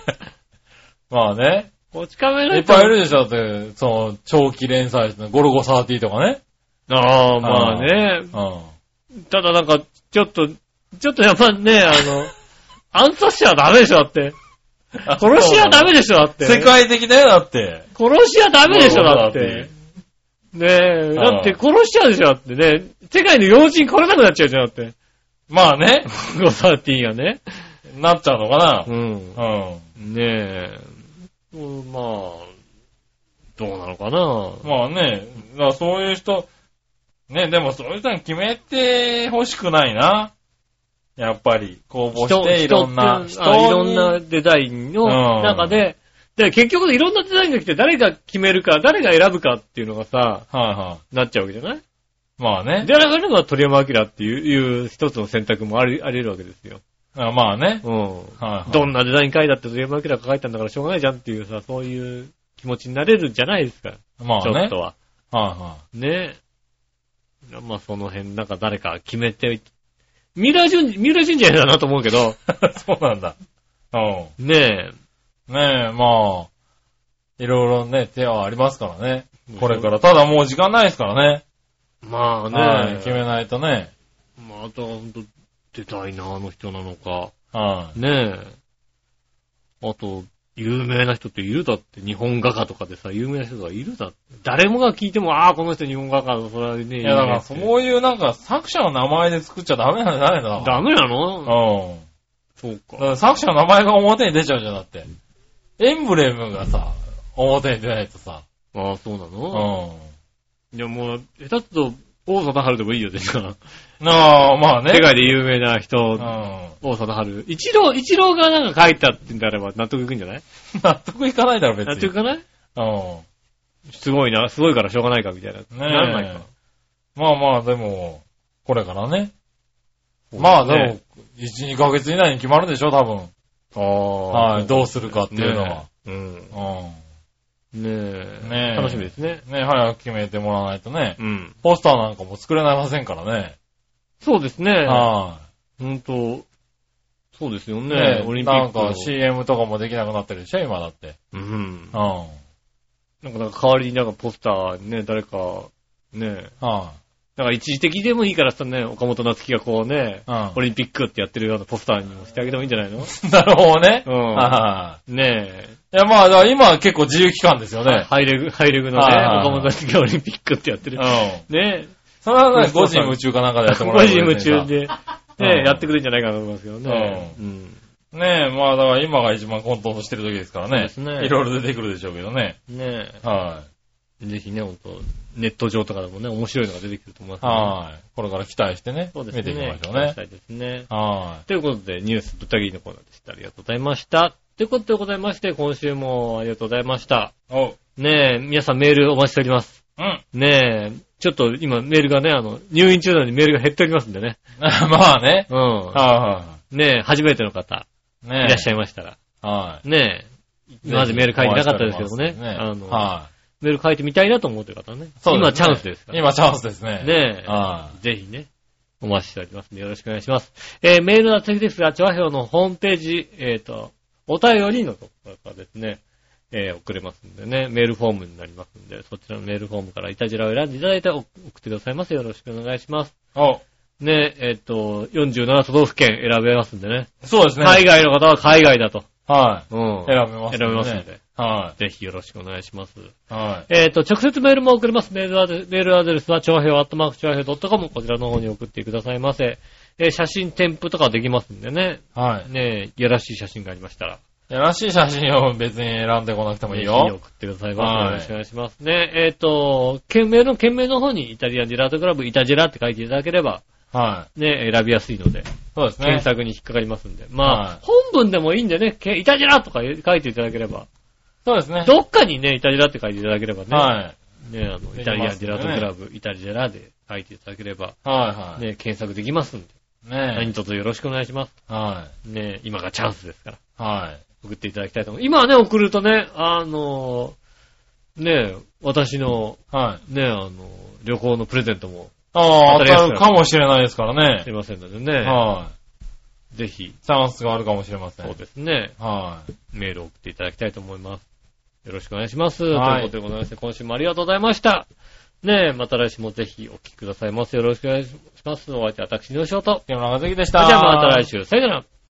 まあね。こち亀のいっ人ぱいいるでしょだって、その、長期連載してるゴルゴ30とかね。ああ、まあね。うん。ただなんか、ちょっと、ちょっとやっぱね、あの、暗殺者はダメでしょ、だって。殺しはダメでしょ、だって。世界的だよ、だって。殺しはダメでしょ、だって。ねえ、だって殺しちゃうでしょ、だってね。世界の要人来れなくなっちゃうじゃん、だって。まあね。ゴサーティーがね。なっちゃうのかなうん。うん。ねえ。うんまあ、どうなのかな。まあね、だそういう人、ね、でもそういう人に決めて欲しくないな。やっぱり、公募していろんな人あいろんなデザインうんの中で、で結局いろんなデザインが来て誰が決めるか、誰が選ぶかっていうのがさ、はいはい。なっちゃうわけじゃない？まあね。で、あれるのは鳥山明っていういう一つの選択もあり、あり得るわけですよ。あまあね。うん。はいはいどんなデザイン書いたって鳥山明が書いたんだからしょうがないじゃんっていうさ、そういう気持ちになれるんじゃないですか。まあねちょっと。は。はねえ。まあその辺なんか誰か決めて、三浦淳、三浦淳じゃだなと思うけど。そうなんだ。うん。ねねえ、まあ、いろいろね、手はありますからね。これから。ただもう時間ないですからね。え。まあねはい決めないとね。まあ、あとはほんと出たいな、あの人なのか。はい。ねえ。あと、有名な人っているだって、日本画家とかでさ、有名な人がいるだって。誰もが聞いても、ああ、この人日本画家だ、それはね。いや、だから、う。そういうなんか、作者の名前で作っちゃダメなんじゃないのダメなの？うん。そうか。だから作者の名前が表に出ちゃうじゃん、だって。エンブレムがさ、表に出ないとさ。ああ、そうなうのん。いや、もう、下手すると、王貞治でもいいよ、ですから。なあ、まあね。世界で有名な人、うん。王貞治。一郎、一郎がなんか書いたってんであれば納得いくんじゃない？納得いかないだろ、別に。納得いかない？うん。すごいな、すごいからしょうがないか、みたいな。ねえ。ならないか。まあまあ、でも、これからね。まあでも、1、2ヶ月以内に決まるでしょ、多分。ああ。はい、どうするかっていうのは。ねえ。うん。うん。ねえ。ねえ楽しみですね。ね、早く決めてもらわないとね。うん。ポスターなんかも作れませんからね。そうですね。はほんと、そうですよい。ね。ねオリンピックの。なんか CM とかもできなくなってるでしょ、今だって。うんう。ん。なんか、なんか代わりになんかポスターね、誰か、ね、はなんか一時的でもいいからさね、岡本夏樹がこうね、い。うんオ。リンピックってやってるようなポスターにもしてあげてもいいんじゃないの？なるほどね。うんはねい。いや、まあ、だから今は結構自由期間ですよえ。ね。ハイレグ、ハイレグのね、はいはいはい岡本がオリンピックってやってるう。ん。ねそれはね、5そうそう時夢中かなんかでやっても5らえ時夢中で。で、うんねやってくれるんじゃないかなと思いますけどね。うん。ねえ、まあだから今が一番混沌してる時ですからね。そうですねいろいろ出てくるでしょうけどね。ねはえ。ぜひね、ほんと、ネット上とかでもね、面白いのが出てくると思いますい。はい。これから期待してね。そうですね。見ていきましょうね期待し。たいですね。はということで、ニュースぶった切りのコーナーでした。ありがとうございました。ということでございまして、今週もありがとうございました。い。おう。ねえ、皆さんメールお待ちしております。うん。ねえ、ちょっと今メールがね、あの、入院中なのにメールが減っておりますんでね。まあね。うん。はねえ、初めての方、いはい。ねいらっしゃい。いましたら。はい。ねえ、今までメール書いてなかったですけどもね。ねあの、はメール書いてみたいなと思ってる方はね。い。そう今チですねャンスですから。今チャンスですね。ねえ、はぜひね、お待ちしておりますのでよろしくお願いします。えーメールは次ですが、チョアヘオのホームページ、えっ、と、お便りのところからですね、えー送れますんでね、メールフォームになりますんで、そちらのメールフォームからイタジラを選んでいただいて送ってくださいませ。よろしくお願いします。い。おね、えっ、と、47都道府県選べますんでね。そうですね。海外の方は海外だと。はうん。い。選べます選べますんで。はぜひよろしくお願いします。い。はえっ、と、直接メールも送れます。メールアドレス、メールアドレスは、長平アットマーク長平 .com。こちらの方に送ってくださいませ。えー写真添付とかできますんでね。い。はい。ねえ、いやらしい写真がありましたら。やらしい写真を別に選んでこなくてもいいぜひよ。送ってくださいませ。はいよろしくお願いします。ねえ、っ、と、件名の、件名の方にイタリアンジェラートクラブ、イタジェラって書いていただければ、はね、選びやすいので、い。そうですね検。索に引っかかりますんで。まあ、はい本文でもいいんでね、けイタジェラとか書いていただければ、そうですね。どっかにね、イタジェラって書いていただければね、はい。ね、あの、イタリアンジェラートクラブ、イタジェラで書いていただければ、はいはい。ね、検索できますんで、何ね卒よろしくお願いします。え。はね、今がチャンスですから、い。はい。送っていただきたいと思います。今はね、送るとね、あの、ね、私の、はい。ね、あの、旅行のプレゼントもああ、当当たりやすくたるかもしれないですからね。すいませんのでね、はぜひ、い。チャンスがあるかもしれません。そうですね、はい。メールを送っていただきたいと思います。よろしくお願いします。はいということでございまして、今週もありがとうございました。ねえ、また来週もぜひお聞きくださいませ。よろしくお願いします。お相手は私の仕事。木村和樹でしそた。れじゃあまた来週。さよなら。